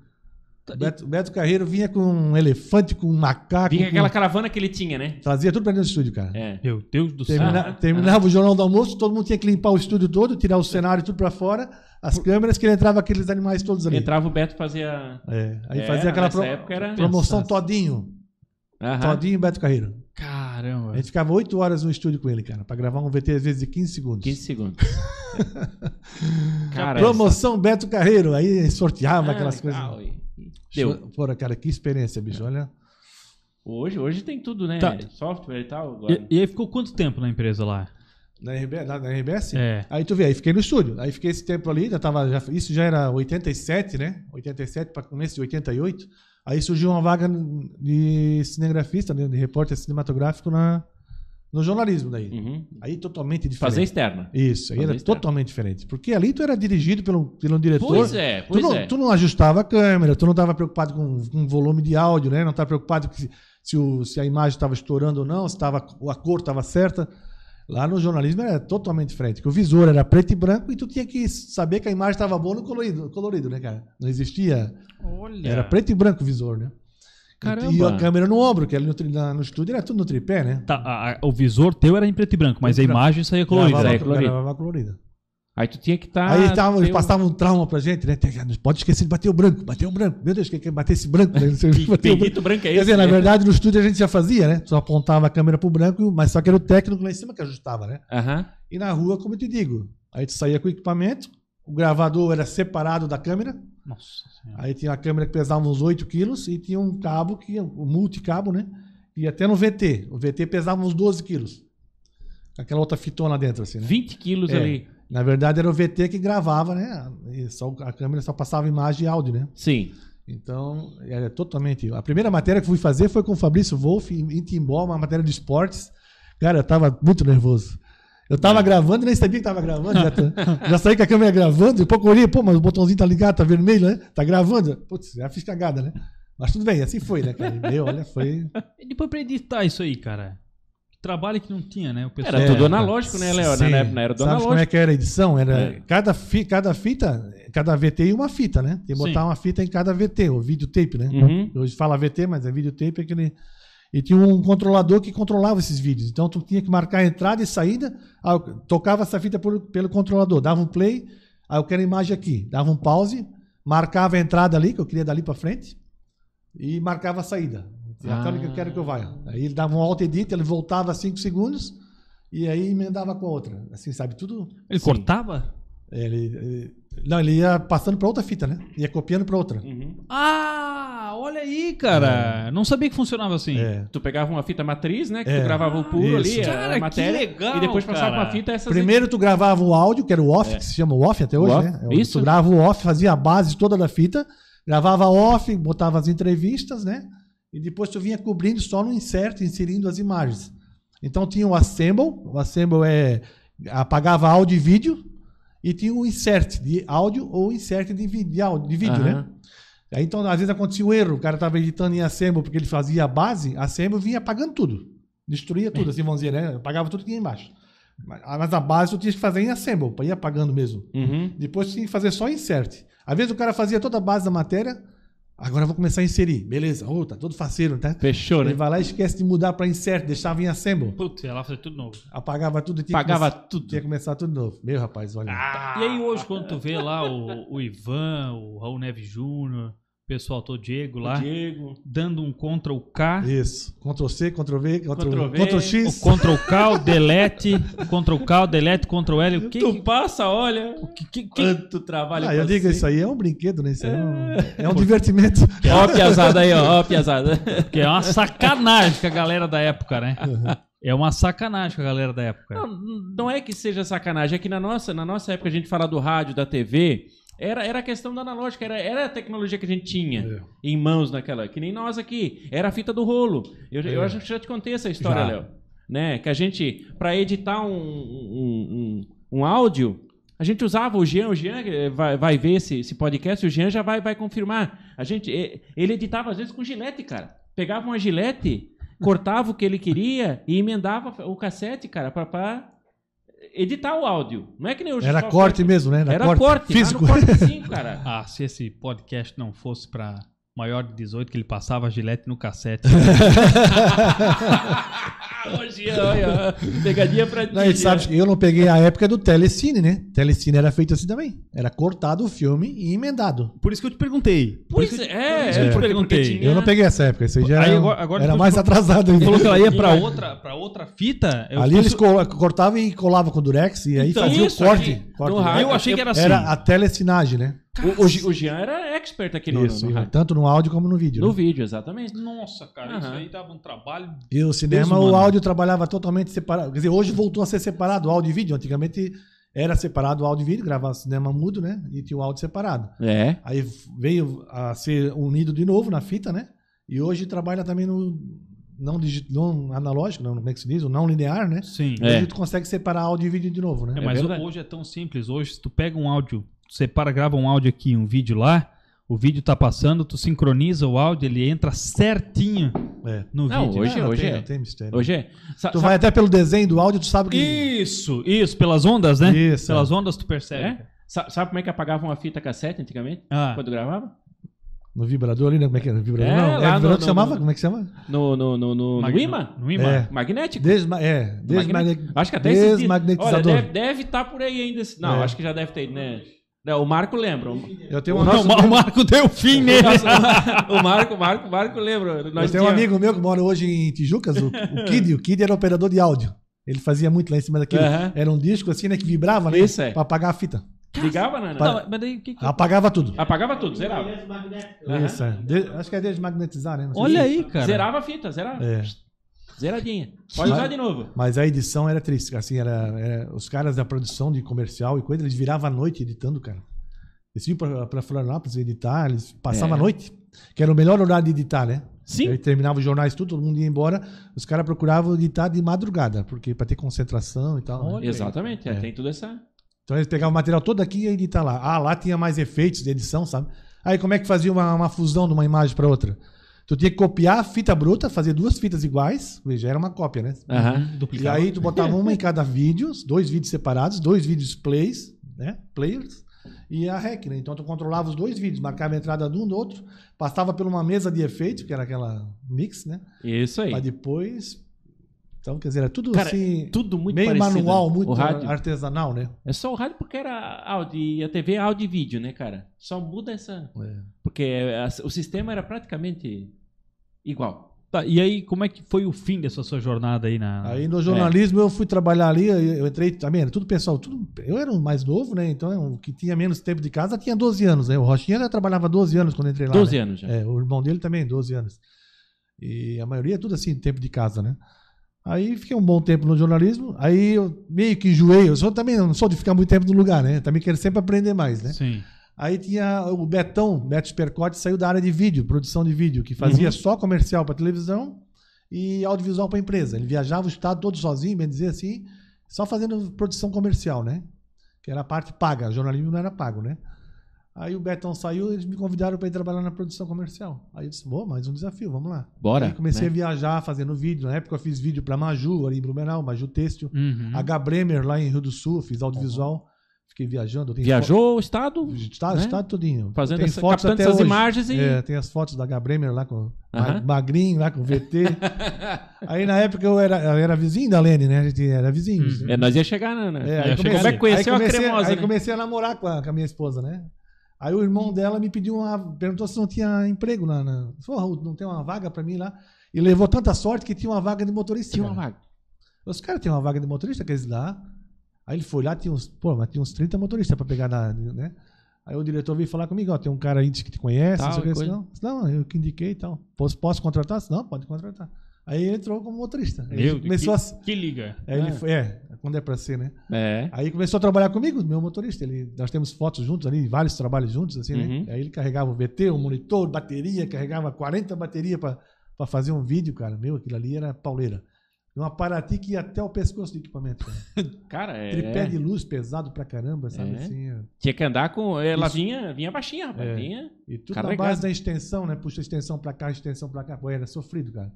O Beto, o Beto Carreiro vinha com um elefante, com um macaco. Vinha com- aquela caravana que ele tinha, né? Trazia tudo pra dentro do estúdio, cara. É. Meu Deus do céu. Termina- terminava o Jornal do Almoço, todo mundo tinha que limpar o estúdio todo, tirar o cenário tudo pra fora, as câmeras, que ele entrava aqueles animais todos ali. Entrava o Beto fazia. É, aí É, fazia aquela pro- era- promoção Pensasse. Todinho. Aham. Todinho e Beto Carreiro. Caramba. A gente ficava oito horas no estúdio com ele, cara, pra gravar um VT às vezes de 15 segundos. 15 segundos. Cara, promoção Beto Carreiro, aí sorteava essa- aquelas Ah, coisas. e Deu. Porra, cara, que experiência, bicho. Olha. Hoje, hoje tem tudo, né? Tá. Software e tal. Agora. E, e aí ficou quanto tempo na empresa lá? Na RBS? Na, na RBS? É. Aí tu vê, aí fiquei no estúdio. Aí fiquei esse tempo ali, já tava, já, isso já era 87, né? 87 para começo de 88. Aí surgiu uma vaga de cinegrafista, né? de repórter cinematográfico na, no jornalismo daí. Uhum. Aí totalmente diferente. Fazer externa. Isso, aí Fazer era externo. totalmente diferente. Porque ali tu era dirigido pelo, pelo diretor. Pois é, Tu pois não, é. tu não ajustava a câmera, tu não estava preocupado com, com volume de áudio, né? Não estava preocupado que se, se, o- se a imagem estava estourando ou não, se tava, a cor estava certa. Lá no jornalismo era totalmente diferente, que o visor era preto e branco e tu tinha que saber que a imagem estava boa no colorido, colorido, né, cara? Não existia. Olha. Era preto e branco o visor, né? Caramba. E a câmera no ombro, que ali no, tri- na- no estúdio era tudo no tripé, né? Tá, a- a- o visor teu era em preto e branco, mas a imagem saía colorida. Gravava, é colorido. gravava colorida. Aí tu tinha que estar. Aí tava, eles passavam um trauma pra gente, né? Pode esquecer de bater o branco, bater o branco. Meu Deus, quem quer bater esse branco? Né? Que bater o branco. Branco é Quer esse? dizer, na né? verdade, no estúdio a gente já fazia, né? Só apontava a câmera pro branco, mas só que era o técnico lá em cima que ajustava, né? Aham. E na rua, como eu te digo, aí tu saía com o equipamento, o gravador era separado da câmera, Nossa senhora. aí tinha uma câmera que pesava uns 8 quilos e tinha um cabo, que, um multicabo, né? E até no VT. O VT pesava uns 12 quilos. Aquela outra fitona dentro, assim, né? 20 quilos É. ali. Na verdade, era o VT que gravava, né? E só, a câmera só passava imagem e áudio, né? Sim. Então, era totalmente. A primeira matéria que fui fazer foi com o Fabrício Wolff em Timbó, uma matéria de esportes. Cara, eu tava muito nervoso. Eu tava gravando e nem sabia que tava gravando. Já, tá- já saí com a câmera gravando, e pouco olhei, pô, mas o botãozinho tá ligado, tá vermelho, né? Tá gravando. Putz, já fiz cagada, né? Mas tudo bem, assim foi, né, cara? E, Meu, olha, foi. E depois pra editar isso aí, cara. Trabalho que não tinha, né? O pessoal... Era É, tudo analógico, né, Léo? Na, Sim. época era do Sabe analógico. como é que era a edição? Era É. cada, fi, cada fita, cada VT e uma fita, né? Tem que Sim. botar uma fita em cada VT, o videotape, né? Uhum. Hoje fala VT, mas é videotape, é aquele. E tinha um controlador que controlava esses vídeos. Então tu tinha que marcar a entrada e saída, tocava essa fita por- pelo controlador, dava um play, aí eu quero a imagem aqui, dava um pause, marcava a entrada ali, que eu queria dali pra frente, e marcava a saída. É aquela que eu quero que eu vá. Aí ele dava um alt edit, ele voltava 5 segundos, e aí emendava com a outra. Assim, sabe? Tudo. Ele cortava? Ele, ele- não, ele ia passando pra outra fita, né? Ia copiando pra outra. Uhum. Ah, olha aí, cara. Não sabia que funcionava assim. É. Tu pegava uma fita matriz, né? Que É. tu gravava o puro Isso. ali, Cara, a que matéria. legal, e depois passava cara. uma fita essas Primeiro tu gravava o áudio, que era o off, que se chama o off até hoje, É. off, né? É isso. Tu grava o off, fazia a base toda da fita, gravava off, botava as entrevistas, né? E depois tu vinha cobrindo só no insert, inserindo as imagens. Então tinha o assemble, o assemble é apagava áudio e vídeo, e tinha o insert de áudio ou insert de, de, áudio, de vídeo, Aham. né? Aí então às vezes acontecia um erro, o cara tava editando em assemble porque ele fazia a base, assemble vinha apagando tudo. Destruía tudo, assim, vamos dizer, né? Apagava tudo que tinha embaixo. Mas mas a base tu tinha que fazer em assemble, para ir apagando mesmo. Uhum. Depois tinha que fazer só insert. Às vezes o cara fazia toda a base da matéria, agora eu vou começar a inserir. Beleza, oh, tá todo faceiro, tá? Fechou, Ele né? vai lá e esquece de mudar para insert, deixava em assemble. Putz, ia lá fazer tudo novo. Apagava tudo e tinha que Pagava começar- tudo. Tinha que começar tudo novo. Meu rapaz, olha. E aí hoje, quando tu vê lá o, o Ivan, o Raul Neves Júnior, pessoal todo, Diego lá, Diego. dando um Ctrl K, Isso. Ctrl C, Ctrl V, Ctrl, Ctrl V, Ctrl o X. Ctrl K, o Delete, Ctrl K, o Delete, Ctrl L, o que Tu que... passa, olha. que, que, que- Quanto trabalho. Ah, eu digo, isso aí é um brinquedo, né? Isso aí é um, é um divertimento. Ó, a piazada aí, ó. Ó, a piazada. que é uma sacanagem com a galera da época, né? É uma sacanagem com a galera da época. Não, não é que seja sacanagem, é que na nossa, na nossa época a gente fala do rádio, da TV, era, era a questão da analógica, era, era a tecnologia que a gente tinha É. em mãos naquela, que nem nós aqui, era a fita do rolo. Eu, eu É. acho que já te contei essa história. Léo. Né? Que a gente, para editar um, um, um, um áudio, a gente usava o Jean, o Jean eh, vai, vai ver esse, esse podcast, o Jean já vai, vai confirmar. A gente, eh, ele editava às vezes com gilete, cara. Pegava uma gilete, cortava o que ele queria e emendava o cassete, cara, pra editar o áudio. Não é que nem hoje. Era corte mesmo, né? Era corte, físico. Era no cortezinho, cara. Ah, se esse podcast não fosse pra maior de 18, que ele passava a gilete no cassete. Hoje, olha, pegadinha pra ti. Não, e sabe que eu não peguei a época do Telecine, né? Telecine era feito assim também. Era cortado o filme e emendado. Por isso que eu te perguntei. Por Pois isso que eu- é, por isso que eu te perguntei. tinha- Eu não peguei essa época. Isso aí já Aí era, agora- agora era mais atrasado ainda. falou que ela ia pra outra, pra outra fita. eu Ali eles col- cortavam e colavam com durex e aí Então, faziam o corte. corte do- rádio, Eu achei que era assim. Era a telecinagem, né? O, o, o Jean era expert aqui no, Isso, no, rádio. tanto no áudio como no vídeo. No né? vídeo, exatamente. Nossa, cara, Aham. isso aí dava um trabalho. E o cinema, Desumano. o áudio trabalhava totalmente separado. Quer dizer, hoje voltou a ser separado, áudio e vídeo. Antigamente era separado o áudio e vídeo, gravava cinema mudo, né? E tinha o áudio separado. É. Aí veio a ser unido de novo na fita, né? E hoje trabalha também no não, digi- não analógico, não, como é que se diz? O não linear, né? Sim. É. Hoje tu consegue separar áudio e vídeo de novo, né? É, mas verdade. hoje é tão simples. Hoje, se tu pega um áudio, separa, grava um áudio aqui, um vídeo lá, o vídeo tá passando, tu sincroniza o áudio, ele entra certinho É. no Não, vídeo. hoje- não hoje tem, é. não tem mistério. Hoje é. Sa- Tu sa- vai até pelo desenho do áudio, tu sabe que. Isso, isso, pelas ondas, né? Isso, Pelas é. ondas tu percebe. É? Sa- Sabe como é que apagava uma fita cassete antigamente? Ah, Quando gravava? No vibrador ali, né? Como é que é? No vibrador? É, não, é no- vibrador que no- chamava? no- Como é que chama? No, no, no, no, no imã? No imã. É. Magnético? Desma é, desmagne... Acho que até desmagnetizador. Olha, deve estar por aí ainda. esse- Não, É. acho que já deve ter, né? Não, o Marco lembra. O, Eu tenho um Não, amigo, o Marco deu fim nele. o Marco, o Marco, o Marco lembra. eu Nós tenho um amigo meu que mora hoje em Tijucas, o, o Kid. O Kid era operador de áudio. Ele fazia muito lá em cima daquilo. Aham. Era um disco assim, né? Que vibrava, né? Isso, é. Pra apagar a fita. Ligava, né? Não, mas daí o que que... Apagava tudo. Apagava tudo, zerava. Isso, é. De- acho que é desmagnetizar, né? Olha aí, cara. Zerava a fita, zerava. É. Zeradinha. Pode usar de novo. Mas a edição era triste, assim, era, era- os caras da produção de comercial e coisa, eles viravam a noite editando, cara. Eles iam pra, pra Florianópolis editar, eles passavam É. a noite, que era o melhor horário de editar, né? Sim. Aí terminava os jornais tudo, todo mundo ia embora, os caras procuravam editar de madrugada, porque para ter concentração e tal. né? Exatamente, é, É. tem tudo essa. Então eles pegavam o material todo aqui e editar lá. Ah, lá tinha mais efeitos de edição, sabe? Aí como é que fazia uma, uma fusão de uma imagem para outra? Tu tinha que copiar a fita bruta, fazer duas fitas iguais, já era uma cópia, né? Aham. E aí tu botava uma em cada vídeo, dois vídeos separados, dois vídeos plays, né? Players, e a rec, né? Então tu controlava os dois vídeos, marcava a entrada de um do outro, passava por uma mesa de efeitos, que era aquela mix, né? Isso aí. Pra depois. Então, quer dizer, era tudo Cara, assim. Tudo muito meio parecido. manual, muito artesanal, né? É só o rádio porque era áudio e a TV é áudio e vídeo, né, cara? Só muda essa. Porque a- o sistema era praticamente igual. Tá, e aí, como é que foi o fim dessa sua jornada aí na... Aí no jornalismo eu fui trabalhar ali, eu entrei também, era tudo pessoal, tudo, eu era o mais novo, né? Então o que tinha menos tempo de casa tinha 12 anos, né? O Rochinha já trabalhava 12 anos quando entrei lá. 12 né? anos já. É, o irmão dele também, 12 anos. E a maioria é tudo assim, tempo de casa, né? Aí fiquei um bom tempo no jornalismo, aí eu meio que enjoei, eu sou também, não sou de ficar muito tempo no lugar, né? Também quero sempre aprender mais, né? Sim. Aí tinha o Betão, Beto Spercotti, saiu da área de vídeo, produção de vídeo, que fazia Uhum. só comercial para televisão e audiovisual para empresa. Ele viajava o estado todo sozinho, bem dizer assim, só fazendo produção comercial, né? Que era a parte paga, jornalismo não era pago, né? Aí o Betão saiu, eles me convidaram para ir trabalhar na produção comercial. Aí eu disse, bom, mais um desafio, vamos lá. Bora. Aí comecei né? a viajar fazendo vídeo. Na época eu fiz vídeo para Maju, ali em Blumenau, Maju Têxtil. Uhum. H. Bremer, lá em Rio do Sul, fiz audiovisual. Fiquei viajando. Viajou o estado, Estado, né? estado todinho. fazendo tem essa, fotos até essas hoje. imagens e. É, tem as fotos da H. Bremer lá com Aham. magrinho, lá com VT. aí na época eu era, eu era vizinho da Lene, né? A gente era vizinhos. Uhum. É, nós ia chegar na. na- É, aí Ia chegar comecei, conheceu aí a comecei, cremosa? Aí né? comecei a namorar com a, com a minha esposa, né? Aí o irmão dela me pediu uma. perguntou se não tinha emprego lá. Na, Falou, Raul, não tem uma vaga pra mim lá. E levou tanta sorte que tinha uma vaga de motorista. Tinha uma vaga. Os caras têm uma vaga de motorista, aqueles lá. Aí ele foi lá, tinha uns, pô, mas tinha uns 30 motoristas pra pegar na, né? Aí o diretor veio falar comigo, ó, tem um cara aí que te conhece, Tal, não sei. Não, não, eu que indiquei e tal. Posso, posso contratar? Não, pode contratar. Aí ele entrou como motorista. Meu, começou que, a. que liga. Aí ele Ah. foi, é, quando é pra ser, né? É. Aí começou a trabalhar comigo, meu motorista. Ele, nós temos fotos juntos ali, vários trabalhos juntos, assim, Uhum. né? Aí ele carregava o VT, o monitor, bateria, carregava 40 baterias pra fazer um vídeo, cara. Meu, aquilo ali era pauleira. Um Paraty que ia até o pescoço do equipamento. Cara. Cara, é. Tripé de luz pesado pra caramba, sabe? É. Assim, é. Tinha que andar com. Ela Isso. vinha, vinha baixinha, rapaz. É. Vinha. E tudo Carregado. na base da extensão, né? Puxa a extensão pra cá, extensão pra cá. Pô, era sofrido, cara.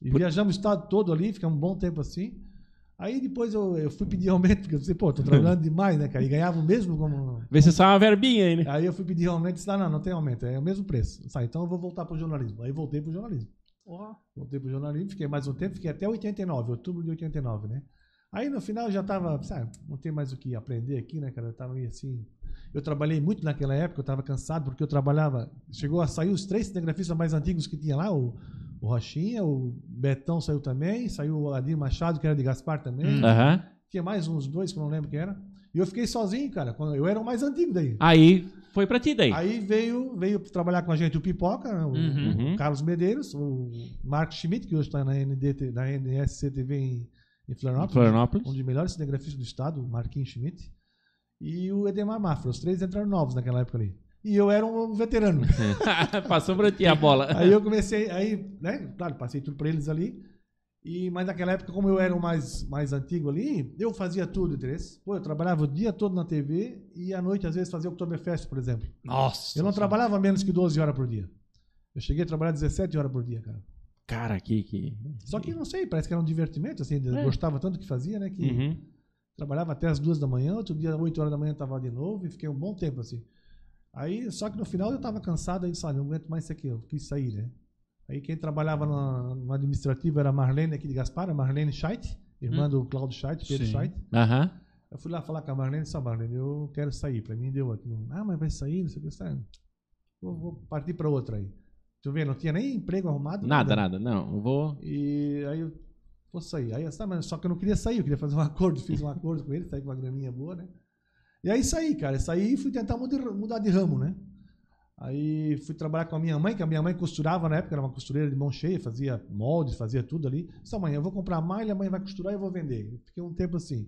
E Por- viajamos o estado todo ali, ficamos um bom tempo assim. Aí depois eu, eu fui pedir aumento, porque eu disse, pô, tô trabalhando demais, né, cara? E ganhava o mesmo como. Vê se sai uma verbinha aí, né? Aí eu fui pedir aumento e disse, não, não, não tem aumento, é o mesmo preço. Sai, então eu vou voltar pro jornalismo. Aí voltei pro jornalismo. Voltei pro jornalismo, fiquei mais um tempo, fiquei até 89, outubro de 89, né? Aí no final eu já tava, sabe, não tem mais o que aprender aqui, né, cara? Eu tava meio assim. Eu trabalhei muito naquela época, eu tava cansado, porque eu trabalhava. Chegou a sair os três cinegrafistas mais antigos que tinha lá, o, o Rochinha, o Betão saiu também, saiu o Adir Machado, que era de Gaspar também. Hum. Aham. Tinha mais uns dois que eu não lembro quem era. E eu fiquei sozinho, cara. Quando eu era o mais antigo daí. Aí foi pra ti daí. Aí veio, veio trabalhar com a gente o Pipoca, o, Uhum. o Carlos Medeiros, o Marcos Schmidt, que hoje está na, NDT, na NSCTV em, em Florianópolis, Florianópolis. um dos melhores cinegrafistas do estado, o Marquinhos Schmidt, e o Edemar Mafra. Os três entraram novos naquela época ali. E eu era um veterano. Passou pra ti a bola. aí eu comecei, aí, né, claro, passei tudo para eles ali. E, mas naquela época, como eu era o mais, mais antigo ali, eu fazia tudo, entendeu? Pô, eu trabalhava o dia todo na TV e à noite, às vezes, fazia o Oktoberfest, por exemplo. Nossa. Eu não trabalhava menos que 12 horas por dia. Eu cheguei a trabalhar 17 horas por dia, cara. Cara, que. que... Só que não sei, parece que era um divertimento, assim, eu É. gostava tanto que fazia, né? Que Uhum. trabalhava até as duas da manhã, outro dia, 8 horas da manhã, tava de novo e fiquei um bom tempo assim. Aí, só que no final eu tava cansado, aí disse, "Ah, não aguento mais isso aqui, eu quis sair, né? Aí quem trabalhava no, no administrativo era a Marlene aqui de Gaspar, a Marlene Scheidt, irmã do Claudio Scheidt, Pedro Sim. Scheidt. Aham. Eu fui lá falar com a Marlene e disse, "Ó, Marlene, eu quero sair. Pra mim deu aqui. Ah, mas vai sair, não sei o que. Sabe? Vou, vou partir pra outra aí. Tu vê, não tinha nem emprego arrumado. Nada, nada. Não, eu vou. E aí eu vou sair. Aí eu disse, "Ah, mas só que eu não queria sair, eu queria fazer um acordo. Fiz um acordo com ele, saí com uma graninha boa, né? E aí saí, cara. Saí e fui tentar mudar de ramo, né? Aí fui trabalhar com a minha mãe, que a minha mãe costurava na época, era uma costureira de mão cheia, fazia moldes, fazia tudo ali. Disse, amanhã eu vou comprar malha, a mãe vai costurar e eu vou vender. Eu Fiquei um tempo assim.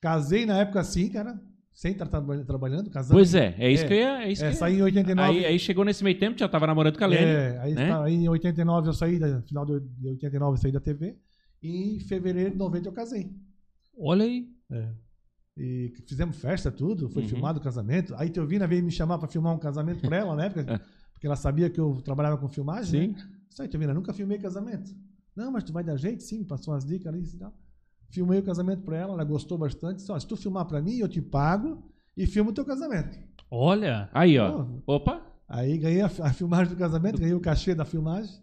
Casei na época assim, cara, sem estar traba- trabalhando, casando. Pois é, é isso É. que eu ia. É isso É, que saí em 89. Aí, aí chegou nesse meio tempo, já tava namorando com a Lene. É, aí, né? tá- aí em 89 eu saí, da, final de de 89 eu saí da TV. E em fevereiro de 90 eu casei. Olha aí. E fizemos festa, tudo, foi Uhum. filmado o casamento. Aí Teovina veio me chamar pra filmar um casamento pra ela, né? Porque, porque ela sabia que eu trabalhava com filmagem, Sim. né? Isso aí, Teovina, nunca filmei casamento. Não, mas tu vai dar jeito? Sim, passou umas dicas ali e tal. Filmei o casamento pra ela, ela gostou bastante. Disse, se tu filmar pra mim, eu te pago e filmo o teu casamento. Olha. Aí, ó. Opa. Aí ganhei a, a filmagem do casamento, ganhei o cachê da filmagem.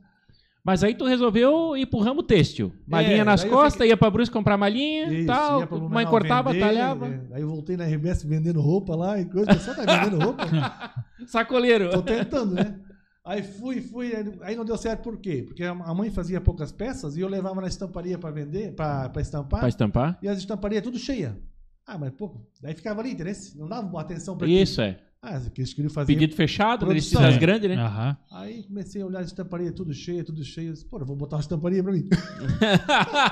Mas aí tu resolveu ir pro ramo têxtil. Malinha É, nas costas, fiquei- ia pra Brusque comprar malinha e tal. Mãe cortava, vender, talhava. é. Aí eu voltei na RBS vendendo roupa lá e coisa. O pessoal tá vendendo roupa. Sacoleiro. Tô tentando, né? Aí fui, fui, aí- não deu certo por quê? Porque a mãe fazia poucas peças e eu levava na estamparia para vender, para estampar, Pra estampar? e as estamparias tudo cheia. Ah, mas pô, daí ficava ali, entendeu? Não dava atenção para Isso, é. Ah, que eles queriam fazer. Pedido fechado, eles Produção. precisam É. grandes, né? Aham. Aí comecei a olhar as estamparias tudo cheia, tudo cheio. Eu disse, Pô, eu vou botar uma estamparia para mim.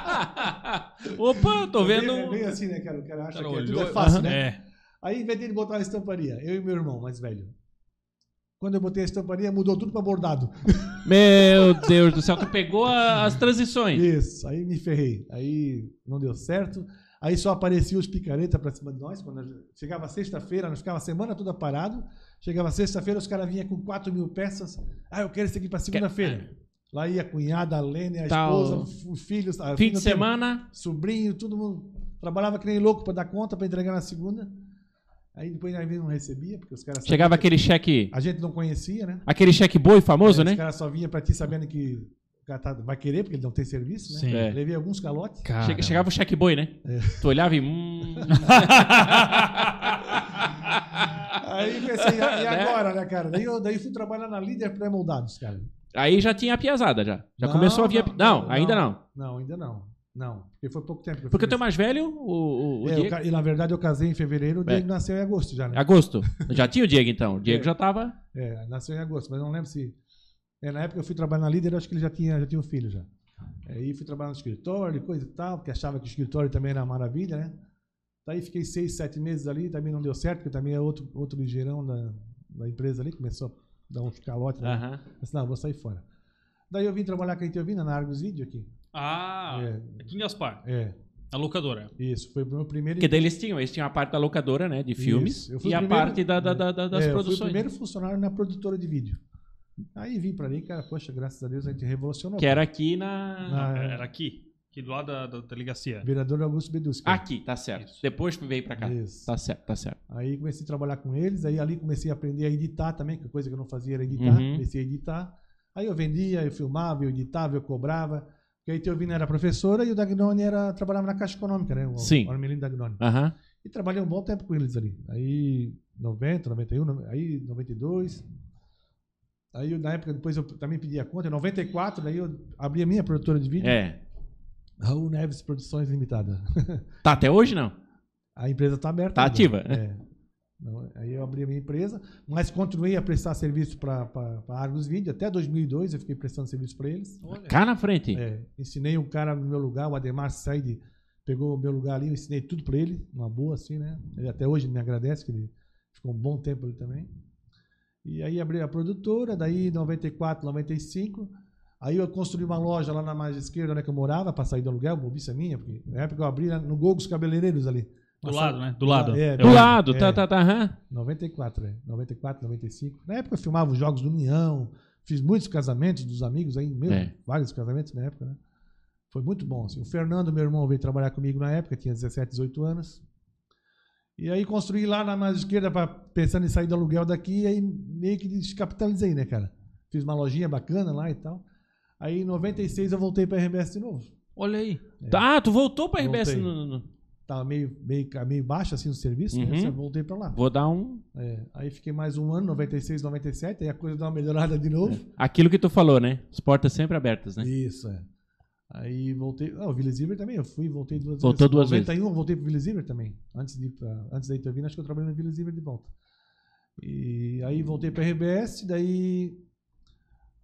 Opa, tô vendo. É bem assim, né, cara? O cara acha Cara, que é, tudo olhou- é fácil, Aham. né? É. Aí inventei de botar uma estamparia, eu e meu irmão mais velho. Quando eu botei a estamparia, mudou tudo para bordado. Meu Deus do céu, tu pegou a- as transições. Isso, aí me ferrei. Aí não deu certo. Aí só apareciam os picareta pra cima de nós. Quando chegava sexta-feira, nós ficava a semana toda parado. Chegava sexta-feira, os caras vinham com 4 mil peças. Ah, eu quero isso aqui pra segunda-feira. Lá ia a cunhada, a Lene, a Tal. esposa, os filhos. a Fim de semana, Sobrinho, todo mundo. Trabalhava que nem louco pra dar conta, pra entregar na segunda. Aí depois aí não recebia, porque os caras chegava aquele cheque. que A gente não conhecia, né? Aquele cheque boi famoso, Os né? caras só vinham pra ti sabendo que o cara tá- vai querer, porque ele não tem serviço, né? Sim. É. Levei alguns calotes. Cara. Che- Chegava o cheque boi, né? Tu olhava e. Hum... Aí pensei, e Né? agora, né, cara? Daí, eu, daí fui trabalhar na Líder Pré-Moldados, cara. Aí já tinha a piazada, já. Já Não, começou a vir. a não, Não, não, ainda não. não. Ainda não. Não, porque foi pouco tempo. que eu Porque o fiz teu isso. mais velho, o, o, o É, eu Diego. ca- e na verdade eu casei em fevereiro, o É. Diego nasceu em agosto já, né? Agosto. Já tinha o Diego, então. O Diego É. já tava. É, nasceu em agosto, mas não lembro se. É, na época eu fui trabalhar na Líder, acho que ele já tinha, já tinha um filho já. Aí fui trabalhar no escritório, e coisa e tal, porque achava que o escritório também era uma maravilha, né? Daí fiquei seis, sete meses ali, também não deu certo, porque também é outro, outro ligeirão da, da empresa ali, começou a dar uns calotes. Né? Eu disse, não, vou sair fora. Daí eu vim trabalhar com a Itiovina na Argos Video aqui. Ah, É. aqui em Gaspar. É, A locadora. isso, foi o meu primeiro. Porque daí eles tinham, eles tinham a parte da locadora, né? De filmes. E o a primeiro- parte da, da- da- da- das é, Eu fui o produções. primeiro funcionário na produtora de vídeo. Aí vim pra ali, cara, poxa, graças a Deus a gente revolucionou. Que era aqui na. Na- Era era aqui. Aqui do lado da, da delegacia. Vereador Augusto Beduschi. Aqui, tá certo. Isso. Depois veio pra cá. Isso. Tá certo, tá certo. Aí comecei a trabalhar com eles, aí ali comecei a aprender a editar também, que coisa que eu não fazia era editar, Uhum. comecei a editar. Aí eu vendia, eu filmava, eu editava, eu cobrava. Porque a Itiovina era professora e o Dagnoni era, trabalhava na Caixa Econômica, né? O, Sim. O Armelino Dagnoni. Aham. E trabalhei um bom tempo com eles ali. Aí 90, 91, no- aí 92. Aí na época depois eu também pedi a conta, em 94, daí eu abri a minha produtora de vídeo, É. Raul Neves Produções Limitada. Tá até hoje, não? A empresa está aberta. Tá ainda. ativa, É. Não, aí eu abri a minha empresa, mas continuei a prestar serviço para a Argos Vídeo. Até 2002 eu fiquei prestando serviço para eles. Cá na frente. É, ensinei um cara no meu lugar, o Ademar Said, pegou o meu lugar ali, eu ensinei tudo para ele, uma boa assim, né? Ele até hoje me agradece, que ele ficou um bom tempo ali também. E aí abri a produtora, daí em 94, 95, aí eu construí uma loja lá na margem esquerda, onde é que eu morava, para sair do aluguel, bobiça minha, porque na época eu abri no Gogos Cabeleireiros ali. Do lado, né? Do lado. É, Do Eu- lado, é. tá, tá, tá. aham. 94, é. 94, 95. Na época eu filmava os jogos do União, fiz muitos casamentos dos amigos aí, mesmo, É. vários casamentos na época, né? Foi muito bom. Assim. O Fernando, meu irmão, veio trabalhar comigo na época, tinha 17, 18 anos. E aí construí lá na margem esquerda, pra, pensando em sair do aluguel daqui, e aí meio que descapitalizei, né, cara? Fiz uma lojinha bacana lá e tal. Aí em 96 eu voltei pra RBS de novo. Olha aí. Ah, tu voltou pra RBS Voltei. no, no- no- Tava meio, meio, meio baixo assim no serviço, Uhum. né? Eu voltei pra lá. Vou dar um. É, aí fiquei mais um ano, 96, 97, aí a coisa deu uma melhorada de novo. Aquilo que tu falou, né? As portas sempre abertas, né? Isso, é. Aí voltei. Ah, o Vila Zilber também, eu fui e voltei duas Voltou vezes. duas 91 eu voltei pro Vila Zilber também. Antes, de pra, antes da Itovina, acho que eu trabalhei no Vila Zilber de volta. E aí voltei pra RBS, daí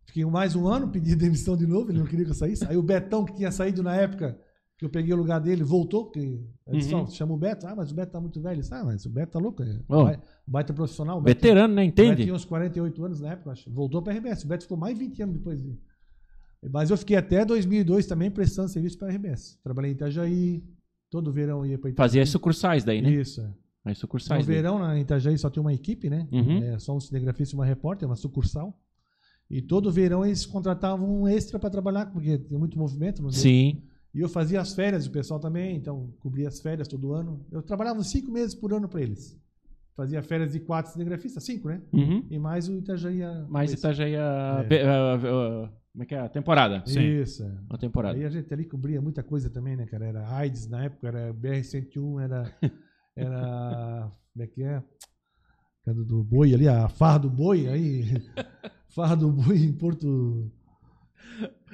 fiquei mais um ano, pedi demissão de novo, ele não queria que eu saísse. Aí o Betão, que tinha saído na época que eu peguei o lugar dele, voltou, porque eu disse, Uhum. "Ó, chama o Beto. Ah, mas o Beto tá muito velho. Ah, mas o Beto tá louco. É Oh. Vai- baita profissional. Beto- Veterano, né? o Beto Entende? tinha uns 48 anos na época, acho. Voltou para a RBS. O Beto ficou mais 20 anos depois dele. Mas eu fiquei até 2002 também prestando serviço para a RBS. Trabalhei em Itajaí, todo verão ia para Itajaí. Fazia sucursais daí, né? Isso. é. As No sucursais. daí. verão, na Itajaí, só tem uma equipe, né? Uhum. É, só um cinegrafista e uma repórter, uma sucursal. E todo verão eles contratavam um extra para trabalhar, porque tem muito movimento. No Sim. E eu fazia as férias, o pessoal também, então cobria as férias todo ano. Eu trabalhava cinco meses por ano para eles. Fazia férias de quatro cinegrafistas, cinco, né? Uhum. E mais o Itajaí. esse. Itajaí É. Como é que é? A temporada. Sim. Isso. é. Uma temporada. Aí a gente ali cobria muita coisa também, né, cara? Era AIDS na época, era BR-101, era. Era. Como é que é? Era do, do boi ali, a farra do boi, aí. Farra do boi em Porto.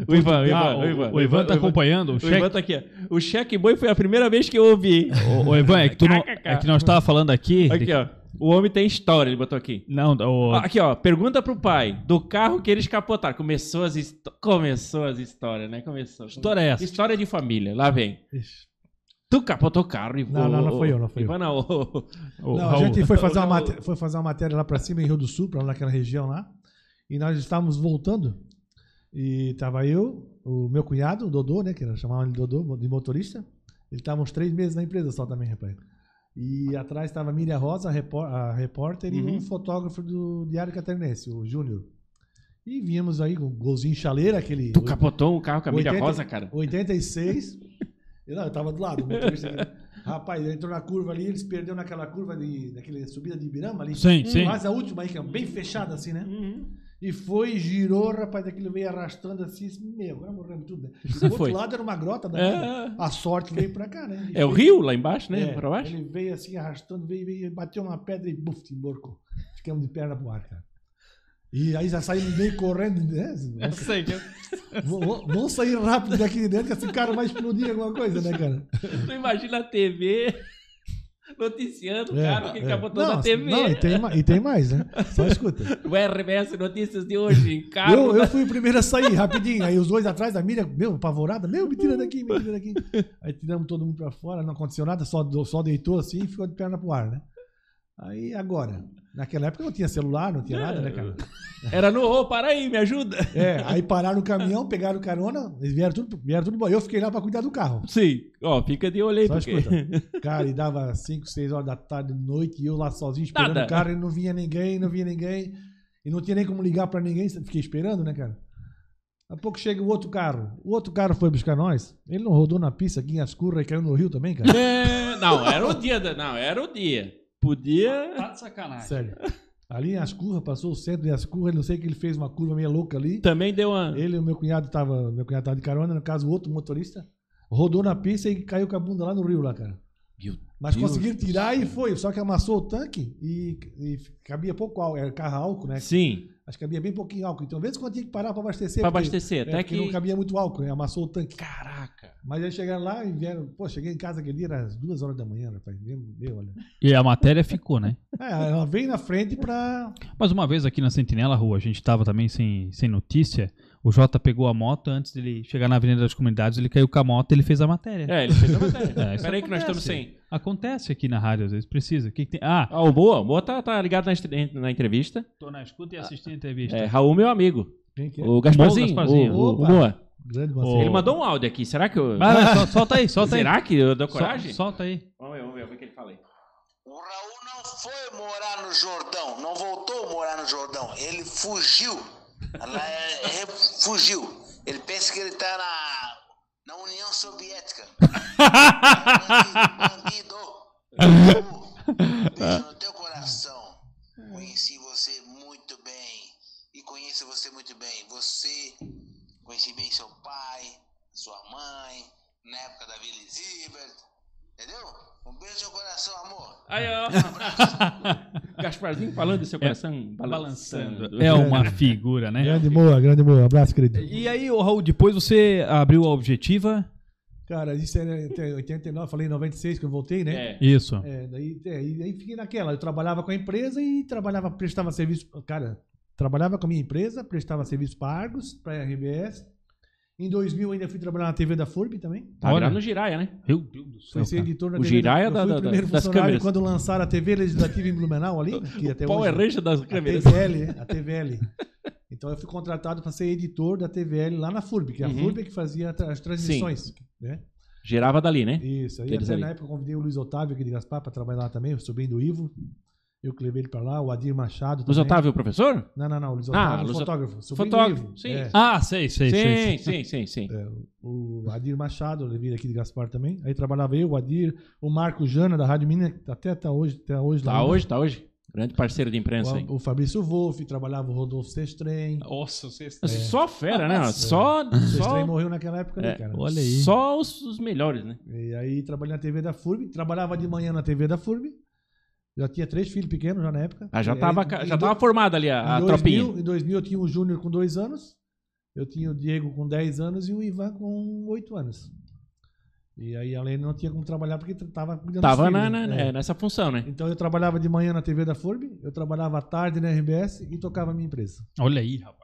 O Ivan, o Ivan, o Ivan. o Ivan tá acompanhando. O O cheque Ivan tá aqui. O cheque boi foi a primeira vez que eu ouvi. Ô, Ivan, é que, tu não, é que nós tava falando aqui. Aqui, ó. O homem tem história, ele botou aqui. Não, o, Aqui, ó. Pergunta pro pai do carro que eles capotaram. Começou as, histó- Começou as histórias, né? Começou. história é essa. História de família. Lá vem. Ixi. Tu capotou o carro, Ivan. Não, não, não foi eu, não foi eu. Ivan, não. o- o Não, a gente foi fazer, uma matéria, foi fazer uma matéria lá pra cima, em Rio do Sul, pra lá naquela região lá. E nós estávamos voltando. E tava eu, o meu cunhado, o Dodô, né? Que nós chamávamos ele de Dodô, de motorista. Ele estava uns três meses na empresa só também, rapaz. E atrás estava a Miriam Rosa, a, repó- a repórter, Uhum. e um fotógrafo do Diário Catarinense, o Júnior. E vínhamos aí com um golzinho chaleira, aquele. Tu capotou um carro com a 80 rosa, cara? 86. Eu, não, eu tava do lado, o. Rapaz, ele entrou na curva ali, eles perderam naquela curva de, naquela subida de Ibirama ali. Sim, sim. Quase a última aí, que é bem fechada assim, né? E foi, girou, rapaz, aquilo veio arrastando assim, meu, agora morremos tudo, né? Do outro foi? lado era uma grota da É. A sorte veio pra cá, né? E É o fez- rio lá embaixo, né? é, pra baixo? Ele veio assim, arrastando, veio, veio, bateu uma pedra e buf, emborcou. Ficamos de perna pro ar, cara. E aí já saímos meio correndo, né? Eu sei que vamos sair rápido daqui de dentro, que esse cara vai explodir alguma coisa, né, cara? Tu imagina a TV noticiando o É, cara que é. capotou não, na TV. Não, e tem, e tem mais, né? Só escuta. O RBS Notícias de hoje, carro. Eu, eu fui o primeiro a sair, rapidinho. Aí os dois atrás, a Miriam, meu, apavorada, meu, me tira daqui, me tira daqui. Aí tiramos todo mundo pra fora, não aconteceu nada, só, só deitou assim e ficou de perna pro ar, né? Aí agora, naquela época não tinha celular, não tinha nada, né, cara? Era no. Ô, para aí, me ajuda. É, aí pararam o caminhão, pegaram carona, eles vieram tudo, vieram tudo embora. Eu fiquei lá pra cuidar do carro. Sim, ó, fica de olho aí, Só porque. escuta. Cara, e dava 5, 6 horas da tarde, noite, e eu lá sozinho esperando Nada. o cara, e não vinha ninguém, não vinha ninguém. E não tinha nem como ligar pra ninguém, fiquei esperando, né, cara? Daqui a pouco chega o outro carro. O outro carro foi buscar nós. Ele não rodou na pista aqui em Ascurra e caiu no rio também, cara? É, não, era o dia. Da... Não, era o dia. Podia. Tá de sacanagem. Sério. Ali em Ascurra, passou o centro de Ascurra, ele não sei que ele fez uma curva meio louca ali. Também deu uma. Ele e o meu cunhado tava, meu cunhado tava de carona, no caso o outro motorista, rodou na pista e caiu com a bunda lá no rio lá, cara. Meu Mas Deus conseguiram tirar céu. e foi, só que amassou o tanque e, e cabia pouco álcool, era carro álcool, né? Sim, Acho que cabia bem pouquinho álcool. Então, às vezes quando tinha que parar para abastecer. pra porque- abastecer. é, Até porque que. não cabia muito álcool, né? Amassou o tanque. Caraca. Mas aí chegaram lá e vieram. Pô, cheguei em casa aquele dia, era às duas horas da manhã, rapaz. Meu, meu, olha. E a matéria ficou, né? É, ela veio na frente pra. Mas uma vez aqui na Sentinela Rua, a gente tava também sem, sem notícia. O Jota pegou a moto, antes dele chegar na Avenida das Comunidades, ele caiu com a moto e ele fez a matéria. É, ele fez a matéria. É, Peraí que nós estamos sem. Acontece aqui na rádio, às vezes precisa. O que, que tem? Ah, Ah, o Boa. O Boa tá, tá ligado na, na entrevista. tô na escuta e assisti a entrevista. É, Raul, meu amigo. Quem que é? O Gasparzinho. Gasparzinho. O, o, o. Boa. Ele mandou um áudio aqui. Será que eu. Vai, sol- solta aí, solta aí. Será que eu dou Sol- coragem? solta aí. Vamos ver, vamos ver o que ele fala aí. O Raul não foi morar no Jordão, não voltou a morar no Jordão. Ele fugiu. Ela é, é, fugiu. Ele pensa que ele está na, na União Soviética. Bandido! Beijo no teu coração. Conheci você muito bem. E conheço você muito bem. Você, conheci bem seu pai, sua mãe, na época da Vila Zibert. Entendeu? Bandido. Aí, ó. Gasparzinho falando do seu coração balançando. É uma figura, né? Grande boa, grande boa. Abraço, querido. E aí, ô Raul, depois você abriu a Objetiva? Cara, isso era em 89, falei em 96 que eu voltei, né? É. Isso. É, daí, é, e aí fiquei naquela. Eu trabalhava com a empresa e trabalhava, prestava serviço. Cara, trabalhava com a minha empresa, prestava serviço para Argos, para RBS. Em 2000 ainda fui trabalhar na TV da FURB também. Tá virando no Giraia, né? Meu Deus do Fui ser editor na O TV Giraia da- fui da- o primeiro das funcionário câmeras. quando lançaram a TV Legislativa em Blumenau ali, que até o Power hoje. Ranger das A câmeras. TVL, a TVL. Então eu fui contratado para ser editor da TVL lá na FURB, que a Uhum. FURB é que fazia as transmissões. Né? Girava dali, né? Isso, aí até ali. na época eu convidei o Luiz Otávio aqui de Gaspar para trabalhar lá também, o sobrinho do Ivo. Eu que levei ele para lá, o Adir Machado Luiz também. Otávio, o professor? Não, não, não, o Luiz Ah, Otávio, Luiz Ot- fotógrafo. Fotógrafo, sim. É. Ah, sei, sei, sei. Sim, sim, sim, sim. É, o Adir Machado, eu levei aqui de Gaspar também. Aí trabalhava eu, o Adir, o Marco Jana da Rádio Minas, que até tá hoje, até hoje lá. Tá hoje, tá hoje. Grande parceiro de imprensa aí. O, o Fabrício Wolff, trabalhava o Rodolfo Sestrem. Nossa, você Só fera, né? Só, O Sestrem só, morreu naquela época é, ali, cara. olha aí. só os, os melhores, né? E aí trabalhei na TV da FURB, trabalhava de manhã na TV da FURB. Já tinha três filhos pequenos já na época. Ah, já E tava, aí, ca- em já do- tava formada ali a, a em tropinha. 2000, em 2000 eu tinha o Júnior com dois anos, eu tinha o Diego com 10 anos e o Ivan com 8 anos. E aí a Lene não tinha como trabalhar porque tava cuidando Tava na, filhos, na- né? é, nessa função, né? Então eu trabalhava de manhã na TV da FURB, eu trabalhava à tarde na RBS e tocava a minha empresa. Olha aí, rapaz.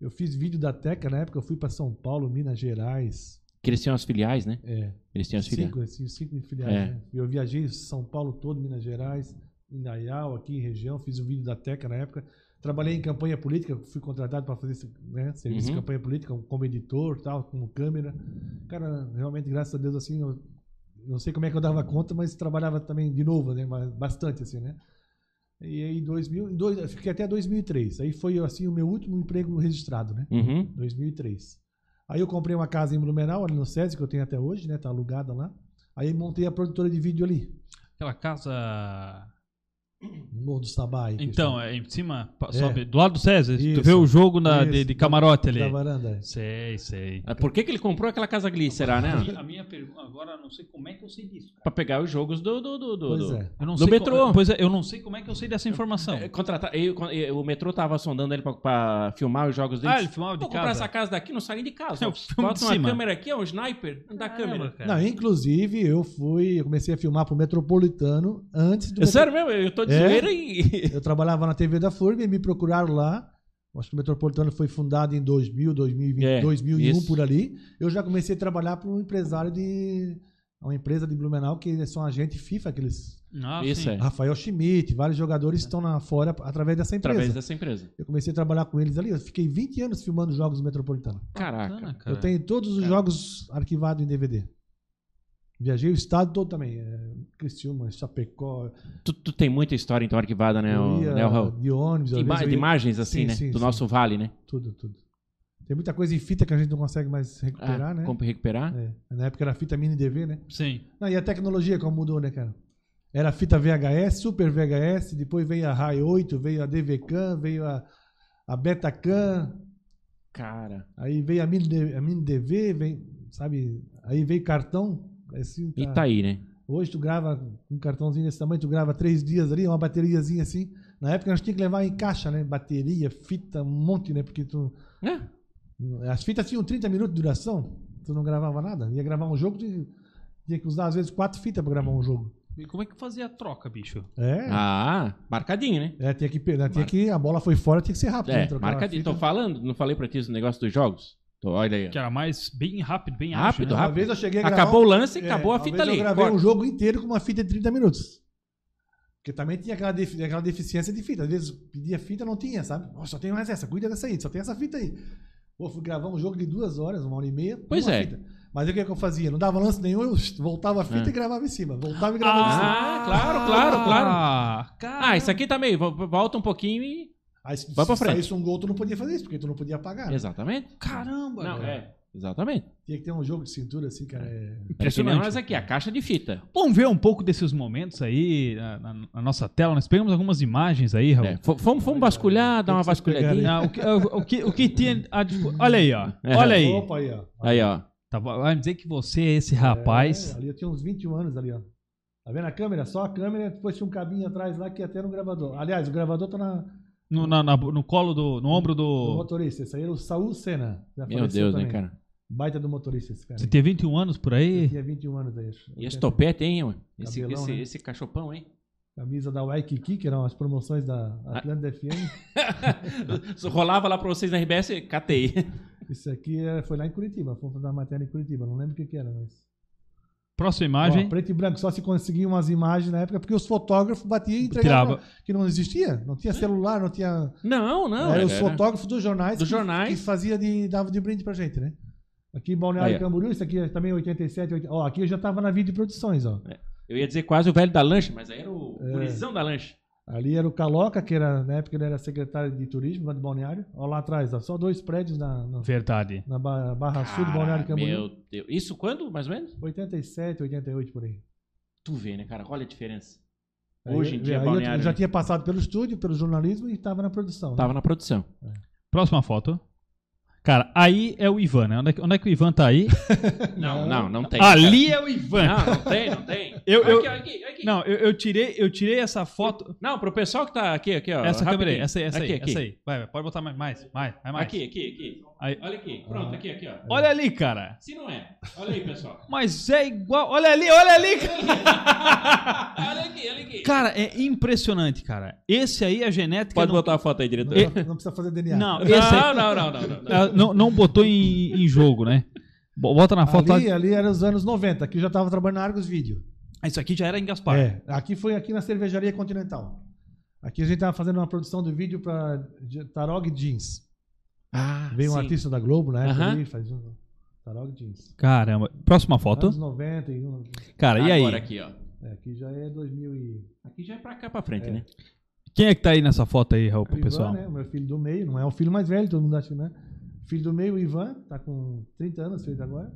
Eu fiz vídeo da Teca na época, eu fui para São Paulo, Minas Gerais. Que eles tinham as filiais, né? É, Eles tinham as filiais. cinco, assim, cinco filiais. É. né? Eu viajei São Paulo todo, Minas Gerais, Indaial, aqui em região, fiz o vídeo da Teca na época. Trabalhei em campanha política, fui contratado para fazer né, serviço Uhum. de campanha política, como editor, tal, como câmera. Cara, realmente, graças a Deus, assim, eu não sei como é que eu dava conta, mas trabalhava também de novo, né, bastante, assim, né. E aí, 2000, em dois, fiquei até 2003. Aí foi, assim, o meu último emprego registrado, né. Uhum. 2003. Aí eu comprei uma casa em Blumenau, ali no SESI, que eu tenho até hoje, né? Tá alugada lá. Aí montei a produtora de vídeo ali, Aquela casa. No Morro do Sabá. aí, que Então, é em cima, É. sobe, do lado do César. Tu Isso. vê o jogo na- de, de camarote ali. Da varanda. é. Sei, sei. Ah, Por que, que ele comprou aquela casa Glee, será, A né? minha, a minha pergunta, agora eu não sei como é que eu sei disso. cara. Pra pegar os jogos do. do, do, do- Pois do- é. Eu não Do sei co- metrô. pois é, eu não sei como é que eu sei dessa informação. É, contratar, eu- eu- o metrô tava sondando ele pra, pra filmar os jogos dele. Ah, ele filmava de Vou comprar essa casa daqui, não saem de casa. Eu Bota uma cima. câmera aqui, é um sniper da Caramba, câmera. cara. Não, inclusive, eu fui, eu comecei a filmar pro Metropolitano antes do. É sério mesmo? Eu tô de É? zoeira e. Eu trabalhava na TV da FURB e me procuraram lá. Acho que o Metropolitano foi fundado em 2000, 2020, É, 2001 isso. por ali. Eu já comecei a trabalhar para um empresário de. Uma empresa de Blumenau que são agente FIFA, aqueles. Ah, Isso é. Rafael Schmidt, vários jogadores estão lá fora através dessa empresa. Através dessa empresa. Eu comecei a trabalhar com eles ali. Eu fiquei 20 anos filmando jogos do Metropolitano. Caraca. Bacana, cara. Eu tenho todos os jogos arquivados em DVD. Viajei o estado todo também. É, Criciúma, Chapecó, Tu, tu tem muita história então arquivada, né, ia né, o Raul? de ônibus. Ima- de imagens assim, Sim, né? sim, do sim. nosso vale, né? Tudo, tudo. Tem muita coisa em fita que a gente não consegue mais recuperar, Ah, né? Como recuperar? É. Na época era fita mini DV, né? Sim. Não, e a tecnologia como mudou, né, cara? Era fita VHS, Super VHS, depois veio a RAI 8, veio a DVCam, veio a, a Betacam, Cara. aí veio a mini, a mini DV, vem, sabe? Aí veio cartão. Assim, E tá- tá aí, né? Hoje tu grava um cartãozinho desse tamanho, tu grava três dias ali, uma bateriazinha assim. Na época nós tínhamos que levar em caixa, né? Bateria, fita, um monte, né? Porque tu. É. As fitas tinham 30 minutos de duração, tu não gravava nada. Ia gravar um jogo, tu tinha que usar às vezes quatro fitas pra gravar um jogo. E como é que fazia a troca, bicho? É. Ah, marcadinho, né? É, tinha que, pe- tinha que. A bola foi fora, tinha que ser rápido. né? É, a marcadinho. Tô falando, não falei pra ti esse negócio dos jogos? Olha aí. Que era mais bem rápido, bem Rápido, ágil, né? Uma rápido. vez eu cheguei a gravar. Acabou o lance, É, acabou a uma fita ali. Eu gravei Corta. um jogo inteiro com uma fita de 30 minutos. Porque também tinha aquela, defi- aquela deficiência de fita. Às vezes pedia fita, não tinha, sabe? Só tem mais essa, cuida dessa aí, só tem essa fita aí. Pô, fui gravar um jogo de duas horas, uma hora e meia. Pois uma é. Fita. Mas o que, que eu fazia? Não dava lance nenhum, eu voltava a fita É. e gravava em cima. Voltava e gravava em cima. Ah, claro, claro, claro. Ah. Ah, isso aqui também. vo- Volta um pouquinho e. Aí se, Vai pra se frente. saísse um gol, tu não podia fazer isso, porque tu não podia apagar. né? Exatamente. Caramba, Não, cara. é. Exatamente. Tinha que ter um jogo de cintura assim, cara. É... Impressionante. nós aqui, a caixa de fita. Vamos ver um pouco desses momentos aí na, na- na nossa tela. Nós pegamos algumas imagens aí, Raul. É, fo- fomos, fomos vasculhar, dar uma. Ah, o, que, o, o que, o que tinha. dispo- olha aí, ó. É. Olha aí. Opa, aí, ó. Aí, ó. Tá, vai dizer que você é esse rapaz. É, ali eu tinha uns 21 anos ali, ó. Tá vendo a câmera? Só a câmera, depois tinha um cabinho atrás lá que ia até no gravador. Aliás, o gravador tá na, No, na- na- no colo do. No ombro do do. motorista. Esse aí era o Saul Senna. Meu Deus, né, também. cara? Baita do motorista esse cara. Você tem 21 anos por aí? tinha 21 anos aí. acho. E esse topete, hein, mano? Esse, Cabelão, esse, né? esse cachopão, hein? Camisa da Waikiki, que eram as promoções da Atlanta FM. Rolava lá pra vocês na RBS, catei. Isso aqui é- foi lá em Curitiba. Fomos fazer uma matéria em Curitiba. Não lembro o que, que era, mas. Próxima imagem. Ó, preto e branco, só se conseguia umas imagens na época, porque os fotógrafos batiam e entregavam. Tirava. Que não existia. Não tinha celular, não tinha. Não, não. era era- os fotógrafos dos jornais. Dos que, jornais. Que fazia de, dava de brinde pra gente, né? Aqui em Balneário ó. Camboriú, isso aqui é também 87, 80. Ó, aqui eu já tava na vídeo produções, ó. Eu ia dizer quase o velho da lancha, mas aí era o É. gurizão da lancha. Ali era o Caloca, que era, na época ele era secretário de turismo lá de Balneário. Ó, lá atrás, ó, só dois prédios na, na, Verdade. na Ba- Barra Sul do Balneário Camboriú. meu Deus. Isso quando, mais ou menos? 87, 88 por aí. Tu vê, né, cara? Olha a diferença. Aí Hoje em eu- dia, aí Balneário, eu já né? tinha passado pelo estúdio, pelo jornalismo e estava na produção. né? Tava na produção. Próxima foto. Cara, aí é o Ivan, né? Onde é que, onde é que o Ivan tá aí? Não, não, não tem. Ali é o Ivan. Não, não tem, não tem. Eu- eu- Aqui, aqui, aqui. Não, eu, eu tirei, eu tirei essa foto. Não, pro pessoal que tá aqui, aqui, ó. Essa câmera aí, essa aí, essa aqui, aí, aqui. essa aí. Vai, vai, pode botar mais, mais, mais. Aqui, aqui, aqui. Aí. Olha aqui. Pronto, aqui, aqui, ó. Olha ali, cara. Se não é. Olha aí, pessoal. Mas é igual. Olha ali, olha ali, cara. olha aqui, olha aqui. Cara, é impressionante, cara. Esse aí, a genética. Pode não, botar a foto aí, diretor. E- Não precisa fazer DNA. Não, esse aí, Não, não, não, não, não, não. não, botou em, em jogo, né? Bo- Bota na foto ali, lá. ali era os anos 90, aqui eu já estava trabalhando na Argos Vídeo. Ah, Isso aqui já era em Gaspar. É, aqui foi aqui na Cervejaria Continental. Aqui a gente estava fazendo uma produção de vídeo para Tarog Jeans. Ah, Veio um sim. artista da Globo na época Aham. ali, faz um Tarog Jeans. Caramba. Próxima foto. Anos 90 e um- Cara, e aí? Agora aqui, ó. é, aqui já é 2000 e Aqui já é pra cá pra frente, É. né? Quem é que tá aí nessa foto aí, Raul, o pro Ivan, pessoal? né, o meu filho do meio, não é o filho mais velho, todo mundo acha que não é. Filho do meio, o Ivan, tá com 30 anos, fez agora.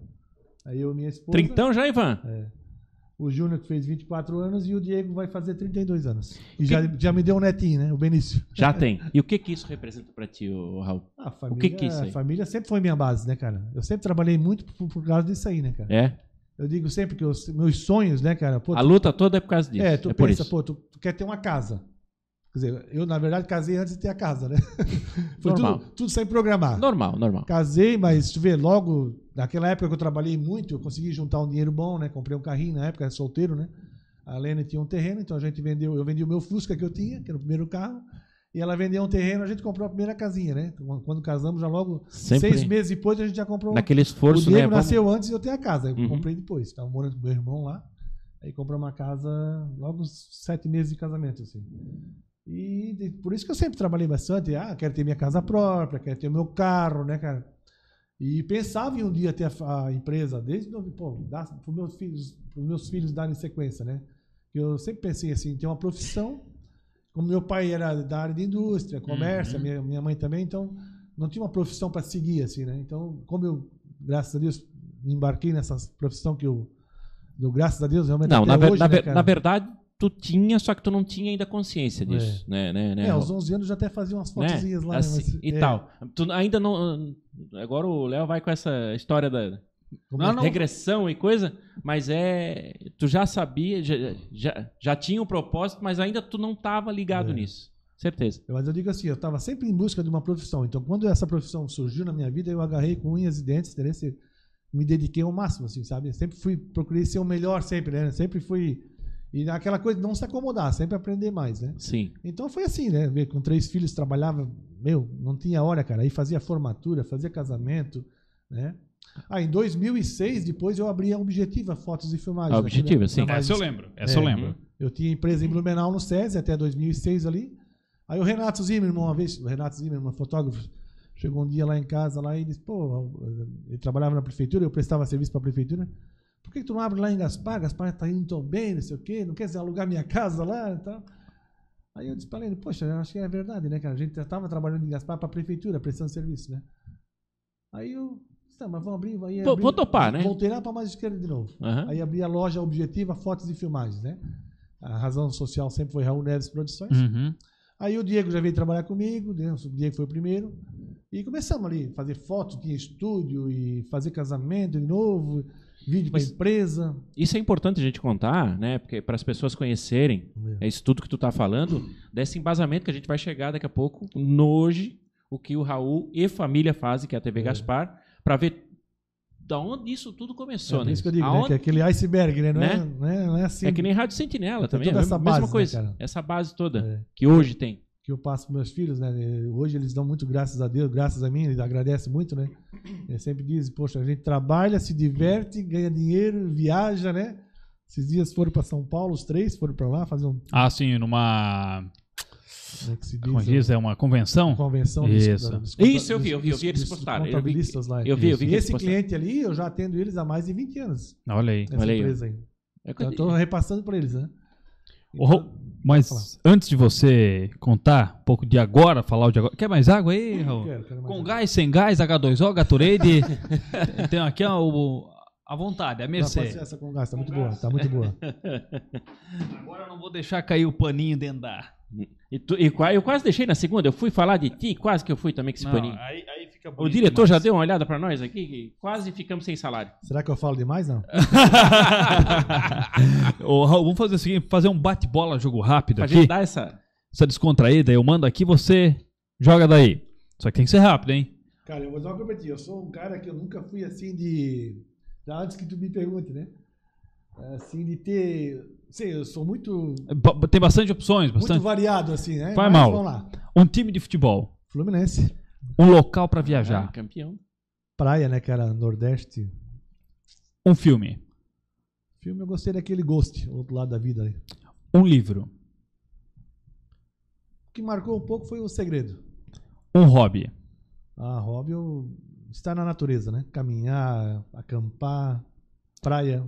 Aí eu e minha esposa. Trintão já, Ivan? O Júnior que fez 24 anos e o Diego vai fazer 32 anos. E já, já me deu um netinho, né? O Benício. Já tem. E o que que isso representa pra ti, Raul? A família, O que que é isso aí? A família sempre foi minha base, né, cara? Eu sempre trabalhei muito por, por causa disso aí, né, cara? É? Eu digo sempre que os meus sonhos, né, cara? Pô, A tu- luta toda é por causa disso. é, tu é por pensa, isso. pô, tu, tu quer ter uma casa. Quer dizer, eu, na verdade, casei antes de ter a casa, né? Foi Normal. tudo, tudo sem programar. Normal, normal. Casei, mas tu vê, logo, naquela época que eu trabalhei muito, eu consegui juntar um dinheiro bom, né? Comprei um carrinho na época, era solteiro, né? A Lene tinha um terreno, então a gente vendeu, eu vendi o meu Fusca que eu tinha, que era o primeiro carro, e ela vendeu um terreno, a gente comprou a primeira casinha, né? Então, Quando casamos, já logo, Sempre seis meses depois, a gente já comprou. naquele esforço, o Diego né? Vamos- nasceu antes e eu tenho a casa, eu Uhum. comprei depois. Estava morando com meu irmão lá, aí comprou uma casa logo uns sete meses de casamento, assim. E de- por isso que eu sempre trabalhei bastante. Ah, quero ter minha casa própria, quero ter o meu carro, né, cara? E pensava em um dia ter a, a empresa, desde pô, dar para os meus filhos, pros meus filhos darem sequência, né? Eu sempre pensei assim, ter uma profissão. Como meu pai era da área de indústria, comércio, Uhum. minha, minha mãe também, então não tinha uma profissão para seguir, assim, né? Então, como eu, graças a Deus, embarquei nessa profissão que eu, do graças a Deus, realmente Não, na, hoje, na né, na verdade, tu tinha, só que tu não tinha ainda consciência disso. Né, né, né, É, aos Raul? 11 anos já até fazia umas Né? fotozinhas lá. né, Assim, mas, e é, tal. Tu ainda não. Agora o Léo vai com essa história da Não, é- não. regressão e coisa, mas é. Tu já sabia, já, já, já tinha um propósito, mas ainda tu não estava ligado É. nisso. Certeza. Mas eu digo assim, eu estava sempre em busca de uma profissão. Então, quando essa profissão surgiu na minha vida, eu agarrei com unhas e dentes, me dediquei ao máximo, assim, sabe? Sempre fui, procurei ser o melhor sempre, né? Sempre fui... E aquela coisa de não se acomodar, sempre aprender mais, né? Sim. Então foi assim, né? Com três filhos trabalhava, meu, não tinha hora, cara. Aí fazia formatura, fazia casamento, né? Ah, em 2006, depois eu abri a Objetiva Fotos e Filmagens. A Objetiva, né? sim. Na mais- Essa eu lembro. Essa eu É. lembro. eu tinha empresa em Blumenau no SESI até 2006 ali. Aí o Renato Zimmermann, uma vez, o Renato Zimmermann, fotógrafo, chegou um dia lá em casa lá e disse, pô, ele trabalhava na prefeitura, eu prestava serviço para a prefeitura. Por que, tu não abre lá em Gaspar? Gaspar tá indo tão bem, não sei o quê, não quer alugar minha casa lá e tal. Aí eu disse para ele, poxa, eu acho que é verdade, né, cara? A gente estava trabalhando em Gaspar para a prefeitura, prestando serviço, né? Aí eu, disse, tá, mas vamos abrir, aí Vou- abri- vou topar, né? Voltei lá para mais esquerda de novo. Aham. Aí abri a loja Objetiva Fotos e Filmagens, né? A razão social sempre foi Raul Neves Produções. Uhum. Aí o Diego já veio trabalhar comigo, né? o Diego foi o primeiro. E começamos ali, fazer foto, tinha estúdio e fazer casamento de novo. Vídeo para empresa. Isso é importante a gente contar, né? Porque para as pessoas conhecerem é isso tudo que tu tá falando, desse embasamento que a gente vai chegar daqui a pouco no hoje, o que o Raul e família fazem, que é a TV É. Gaspar, para ver da onde isso tudo começou, É né? isso que eu digo, né? Aonde- Que é aquele iceberg, né? Não, Né? É, não, é, não é assim É que nem Rádio Sentinela Tem também, é toda a essa mesma base, né, coisa. cara? essa base toda É. que hoje tem. Que eu passo para meus filhos, né? Hoje eles dão muito graças a Deus, graças a mim, eles agradecem muito, né? Eles sempre dizem, poxa, a gente trabalha, se diverte, ganha dinheiro, viaja, né? Esses dias foram para São Paulo, os três foram para lá fazer um, Ah, sim, numa. como é que se diz? Como diz? É uma convenção? Uma convenção Isso. dos, dos, Isso, eu vi, eu vi, eu vi eles postaram, eu vi lá. eu vi, eu vi E esse postaram. cliente ali, eu já atendo eles há mais de 20 anos. Olha aí. Olha aí, empresa aí. Então, eu tô repassando para eles, né? Ô, Raul, mas antes de você contar um pouco de agora, falar o de agora. Quer mais água aí, Raul? Quero, quero Com um. gás, sem gás, H2O, Gatorade. Tem aqui ó, o, a vontade, a mercê. essa com gás, tá muito boa, tá muito boa. Agora eu não vou deixar cair o paninho dentro da. E, tu- e eu quase deixei na segunda, eu fui falar de ti, quase que eu fui também com esse Não, paninho. aí, aí fica O bonito diretor já demais. deu uma olhada pra nós aqui, que quase ficamos sem salário. Será que eu falo demais, não? Ô, Raul, vamos fazer o seguinte: fazer um bate-bola, jogo rápido Pra aqui. gente dar essa. Essa descontraída, eu mando aqui, você joga daí. Só que tem que ser rápido, hein? Cara, eu vou dar uma coisa pra ti. Eu sou um cara que eu nunca fui assim de. Já antes que tu me pergunte, né? Assim, de ter. Sei, eu sou muito. Tem bastante opções, Muito bastante. variado, assim, né? Vai Mas mal. Vamos lá. Um time de futebol, Fluminense. Um local pra Ah, viajar, campeão. Praia, né, cara? Nordeste. um filme, Filme, eu gostei daquele Ghost, o outro lado da vida aí. um livro, O que marcou um pouco foi o segredo. um hobby, Ah, hobby, eu... estar na natureza, né? Caminhar, acampar, praia,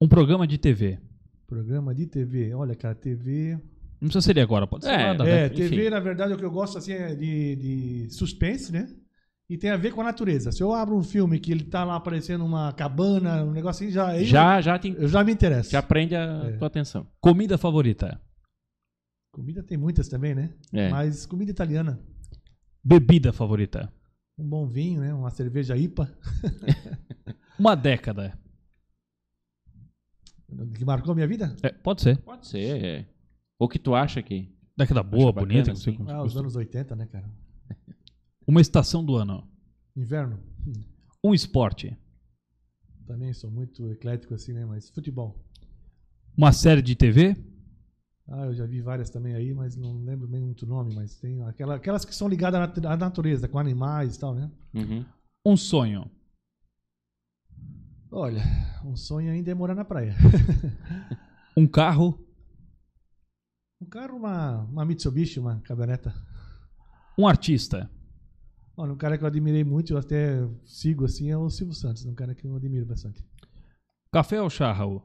um programa de TV. programa de TV. Olha, cara, TV. Não precisa ser agora, pode ser É, lá da É, década. TV, enfim. na verdade, o que eu gosto assim é de, de suspense, né? E tem a ver com a natureza. Se eu abro um filme que ele tá lá aparecendo uma cabana, um negocinho, já. aí Já, já, te, Eu, eu já me interesso. já prende a É. tua atenção. Comida favorita, Comida tem muitas também, né? É. Mas comida italiana. bebida favorita, Um bom vinho, né? Uma cerveja IPA. uma década. Que marcou a minha vida? É, pode ser. Pode ser. É. O que tu acha que. Década boa, bacana, bonita. não sei como- Ah, os anos 80, né, cara? Uma estação do ano, Inverno. Hum, um esporte, Também sou muito eclético assim, né? Mas futebol. uma série de TV, Ah, eu já vi várias também aí, mas não lembro bem muito o nome, mas tem aquela, aquelas que são ligadas à natureza, com animais e tal, né? Uhum. um sonho, Olha, um sonho ainda é morar na praia. um carro, Um carro, uma, uma Mitsubishi, uma caminhoneta. um artista, Olha, um cara que eu admirei muito, eu até sigo assim, é o Silvio Santos, um cara que eu admiro bastante. café ou chá, Raul?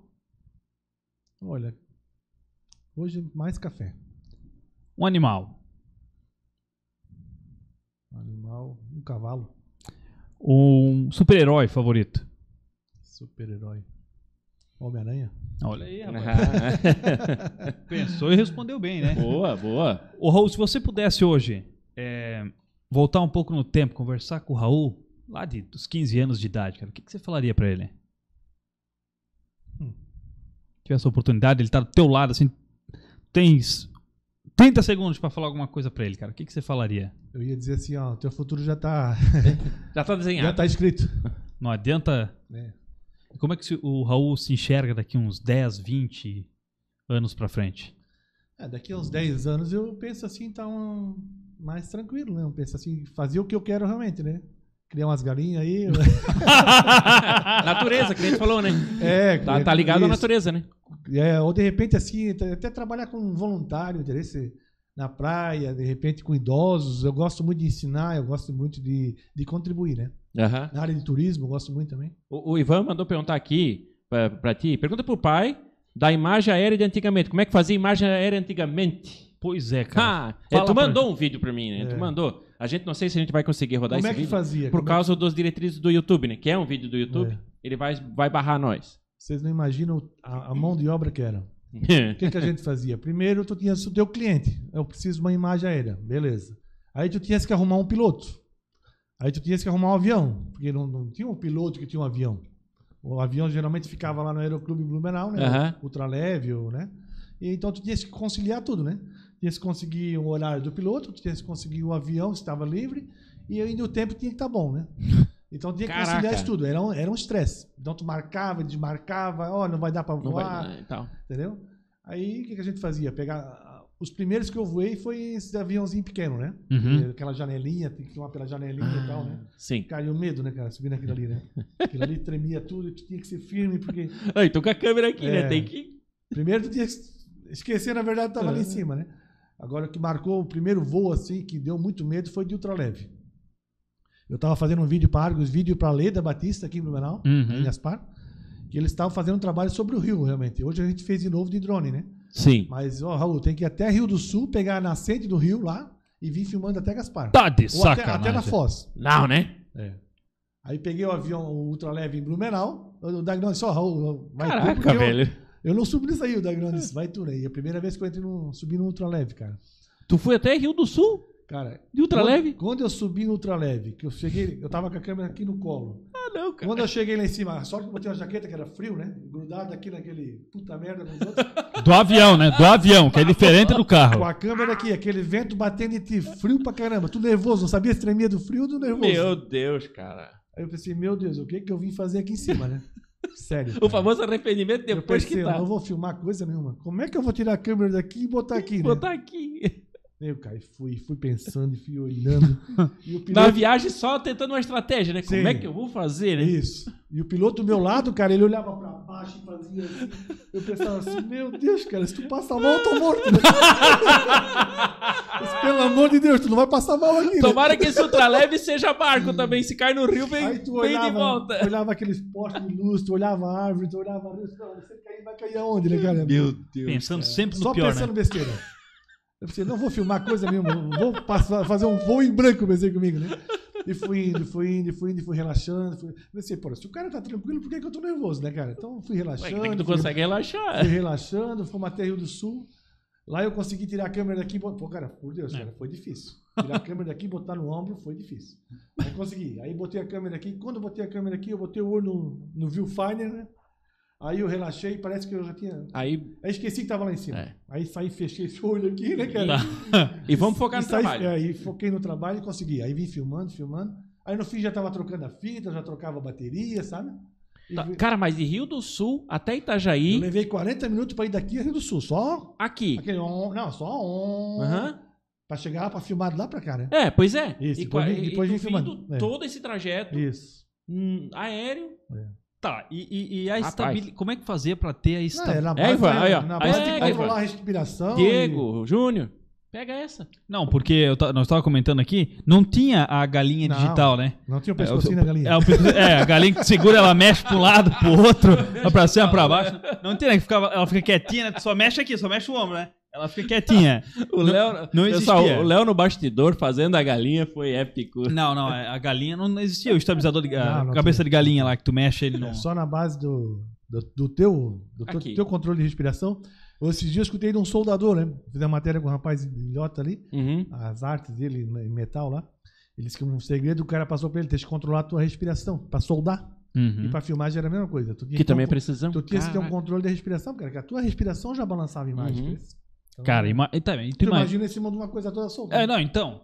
Olha, hoje mais café. Um animal, Um animal, um cavalo, um super-herói favorito. super-herói. Homem-Aranha. Olha aí, rapaz. Pensou e respondeu bem, né? boa, boa. Ô, Raul, se você pudesse hoje é, voltar um pouco no tempo, conversar com o Raul, lá de, dos 15 anos de idade, cara, o que, que você falaria pra ele? Hum. Tivesse a oportunidade, ele tá do teu lado, assim, tens 30 segundos pra falar alguma coisa pra ele, cara, o que, que você falaria? Eu ia dizer assim, ó, teu futuro já tá, Já tá já desenhado. tá escrito. Não adianta... né? Como é que o Raul se enxerga daqui uns 10, 20 anos pra frente? É, daqui a uns 10 anos eu penso assim, tá um, mais tranquilo, né? Eu penso assim, fazer o que eu quero realmente, né? Criar umas galinhas aí. natureza, que a gente falou, né? é, Tá, tá ligado à isso. natureza, né? É, ou de repente assim, até até trabalhar com um voluntário, interesse na praia, de repente com idosos. Eu gosto muito de ensinar, eu gosto muito de, de contribuir, né? Aham. Na área de turismo, eu gosto muito também. O, o Ivan mandou perguntar aqui pra, pra ti. Pergunta pro pai da imagem aérea de antigamente. Como é que fazia imagem aérea antigamente? Pois é, cara. Ah, é, tu pra- mandou um vídeo pra mim, né? É. Tu mandou. A gente não sei se a gente vai conseguir rodar Como esse é que vídeo. fazia? Por Como é causa dos diretrizes do YouTube, né? Que é um vídeo do YouTube. É. Ele vai, vai barrar nós. Vocês não imaginam a, a mão de obra que era. O que, que a gente fazia? Primeiro, tu tinhas o teu cliente. Eu preciso de uma imagem aérea. Beleza. Aí tu tinhas que arrumar um piloto. Aí tu tinhas que arrumar um avião. Porque não, não tinha um piloto que tinha um avião. O avião geralmente ficava lá no Aeroclube Blumenau, né? Aham. Ultraleve, né? E, então tu tinha que conciliar tudo, né? Tinha que conseguir o horário do piloto, tu tinha que conseguir o avião se estava livre, e ainda o tempo tinha que estar bom, né? Então tinha que Caraca. conciliar isso tudo. Era um era um estresse. então tu marcava, desmarcava, ó, não vai dar para Não vai- voar, então. entendeu? Aí o que, que a gente fazia? Pegar. Os primeiros que eu voei foi esse aviãozinho pequeno, né? Uhum. Aquela janelinha, tem que filmar pela janelinha e tal, né? Sim. Cara, e o medo, né, cara? Subir naquilo ali, né? Aquilo ali tremia tudo, tu tinha que ser firme, porque Aí, tô com a câmera aqui, né? É. Tem que. primeiro tu tinha que esquecer, na verdade, tava ali É. em cima, né? Agora, o que marcou o primeiro voo, assim, que deu muito medo, foi de ultraleve. Eu tava fazendo um vídeo para Argos, vídeo para Leda Batista, aqui em Blumenau, Uhum. em Gaspar, que eles estavam fazendo um trabalho sobre o rio, realmente. Hoje a gente fez de novo de drone, né? Sim. Mas, ó, Raul, tem que ir até Rio do Sul, pegar a nascente do rio lá e vir filmando até Gaspar. Tá de Ou até, sacanagem. até na Foz. Não, né? É. Aí peguei o avião o ultraleve em Blumenau. O Dagnão disse, ó, Raul, vai tu, Caraca, eu- velho. Eu, não subi nisso aí, o Dagnão disse, vai tu, né? E a primeira vez que eu entrei no, subi no ultraleve, cara. Tu foi até Rio do Sul? Cara, De ultraleve? Quando, quando eu subi no ultraleve, que eu cheguei, eu tava com a câmera aqui no colo. Ah, não, cara. Quando eu cheguei lá em cima, a sorte que eu botei uma jaqueta que era frio, né? Grudado aqui naquele puta merda nos outros. Do avião, né? Do avião, que é diferente do Com carro. a câmera aqui, aquele vento batendo em ti, frio pra caramba. Tu nervoso, não sabia se tremia do frio ou do nervoso. Meu Deus, cara. Aí eu pensei, meu Deus, o que que eu vim fazer aqui em cima, né? Sério. O cara. famoso arrependimento Eu depois pensei, que tá. eu não vou filmar coisa nenhuma. Como é que eu vou tirar a câmera daqui e botar aqui, né? Botar aqui. Eu, cara, e fui, fui pensando e fui olhando. E o Na piloto... viagem só tentando uma estratégia, né? Como Sim. é que eu vou fazer, né? Isso. E o piloto do meu lado, cara, ele olhava pra baixo e fazia assim. Eu pensava assim, meu Deus, cara, se tu passar mal, eu tô morto. Né? Mas, Pelo amor de Deus, tu não vai passar mal aqui. né? Tomara que esse ultraleve seja barco também. Se cai no rio, vem, Aí tu vem de olhava, volta. olhava aqueles postes de luz, tu olhava a árvore, tu olhava a luz, não, você cair, vai cair aonde, né, cara? Deus. Pensando sempre no Só pior, pensando né? besteira. Eu pensei, não vou filmar coisa nenhuma, vou passar, fazer um voo em branco, pensei comigo, né? E fui indo, fui indo, fui indo, fui relaxando. Fui... Pensei, pô, se o cara tá tranquilo, por que, que eu tô nervoso, né, cara? Então fui Ué, relaxando. como é que tu fui- consegue relaxar? Fui relaxando, fomos até Rio do Sul. Lá eu consegui tirar a câmera daqui. e Pô, cara, por Deus, cara, foi difícil. Tirar a câmera daqui e botar no ombro foi difícil. Aí consegui. Aí botei a câmera aqui. Quando eu botei a câmera aqui, eu botei o olho no, no viewfinder, né? Aí eu relaxei, parece que eu já tinha. Aí, Aí esqueci que tava lá em cima. É. Aí saí, fechei esse olho aqui, né, cara? e vamos focar E no saí- trabalho. é, Aí foquei no trabalho e consegui. Aí vim filmando, filmando. Aí no fim já tava trocando a fita, já trocava a bateria, sabe? E Tá, vi- Cara, mas de Rio do Sul até eu Itajaí, levei 40 minutos pra ir daqui a Rio do Sul. Só aqui. aquele on, não, só on. Aham. Pra chegar pra filmar de lá pra cá, né? É, pois é. Isso, e, depois e depois tu vem filmando. É. todo esse trajeto Isso. hum, aéreo. Tá, e, e- e a estabilidade. Como é que fazia pra ter a é estabilidade? na É, base, Ivan, aí, ó. na Aí, base é, tem que aí, controlar a respiração. Diego, Júnior, pega essa. Não, porque nós estávamos comentando aqui, não tinha a galinha Não. digital, né? e- Não tinha o É, pescocinho o- da galinha. É, o pescoço- é, a galinha que segura, ela mexe pra um lado, pro outro, vai pra cima, pra baixo. Não tem, né? Que ficava, ela fica quietinha, né? Tu só mexe aqui, só mexe o ombro, né? Ela fica quietinha. O Léo, não pessoal, existia. o Léo no bastidor fazendo a galinha foi épico. Não, não, a galinha não existia o estabilizador de a Não, não cabeça tinha. de galinha lá que tu mexe ele não. É só na base do, do, do teu, do teu, controle de respiração. Esses dias eu escutei de um soldador, né? Fiz a matéria com um rapaz ilhota ali, Uhum. as artes dele em metal lá. Ele disse que um segredo o cara passou pra ele, ter que controlar a tua respiração, pra soldar. Uhum. E pra filmagem era a mesma coisa. Que também um, é precisão. Tu tinha que ter um controle de respiração, cara, que a tua respiração já balançava a imagem. Uhum. Então, Cara, ima e também, tu tu imagina. imagina em cima de uma coisa toda solta. É, não, então.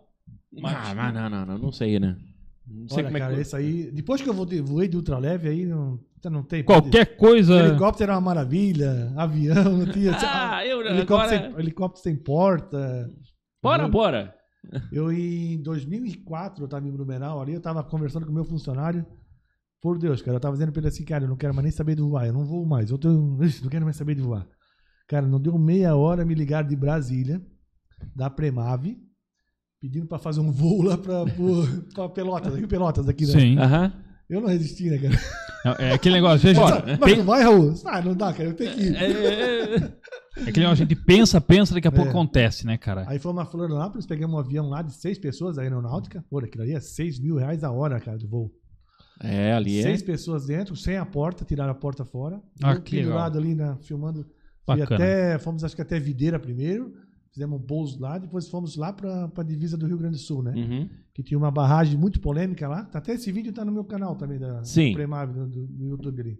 Ah, mas não, não, não, não sei, né? Não sei Olha, como é cara, que... esse aí. Depois que eu voei, voei de ultraleve, aí não, não tem. Qualquer coisa. Helicóptero era uma maravilha, avião, não tinha. Ah, eu helicóptero, agora... sem, helicóptero sem porta. Bora, Eu- bora. Eu, em 2004, eu estava em Blumenau ali, eu estava conversando com o meu funcionário. Por Deus, cara, eu estava dizendo pra ele assim, cara, eu não quero mais nem saber de voar, eu não vou mais, eu tô, não quero mais saber de voar. Cara, não deu meia hora, me ligaram de Brasília, da Premave, pedindo pra fazer um voo lá pra Pelotas, Rio Pelotas aqui, né? Sim. Aham. Eu não resisti, né, cara? É aquele negócio, a gente, Bora. Mas tem- não vai, Raul? Ah, não dá, cara, eu tenho que ir. É, é, é. é aquele negócio, a gente pensa, pensa, daqui a pouco É. acontece, né, cara? Aí fomos a Florianópolis, pegamos um avião lá de seis pessoas da aeronáutica. Pô, aquilo ali é seis mil reais a hora, cara, do voo. É, ali é. Seis pessoas dentro, sem a porta, tiraram a porta fora. Ah, Eu que legal. pendurado ali, na, filmando. Fui até, fomos acho que até Videira primeiro. fizemos um pouso lá, depois fomos lá pra, pra divisa do Rio Grande do Sul, né? Uhum. Que tinha uma barragem muito polêmica lá. Até esse vídeo tá no meu canal também, da Sim. Premave, do, do- YouTube ali.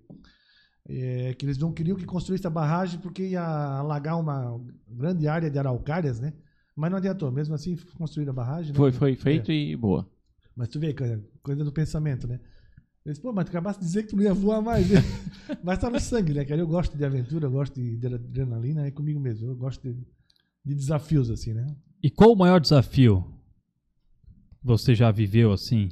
É, que eles não queriam que construísse a barragem porque ia alagar uma grande área de araucárias, né? Mas não adiantou, mesmo assim construíram a barragem. né? Foi, foi feito e boa. Mas tu vê, cara, coisa do pensamento, né? Eles, pô, mas tu acabaste de dizer que tu não ia voar mais. mas tá no sangue, né, cara? Eu gosto de aventura, eu gosto de, de adrenalina, é comigo mesmo. Eu gosto de, de desafios, assim, né? E qual o maior desafio que você já viveu assim?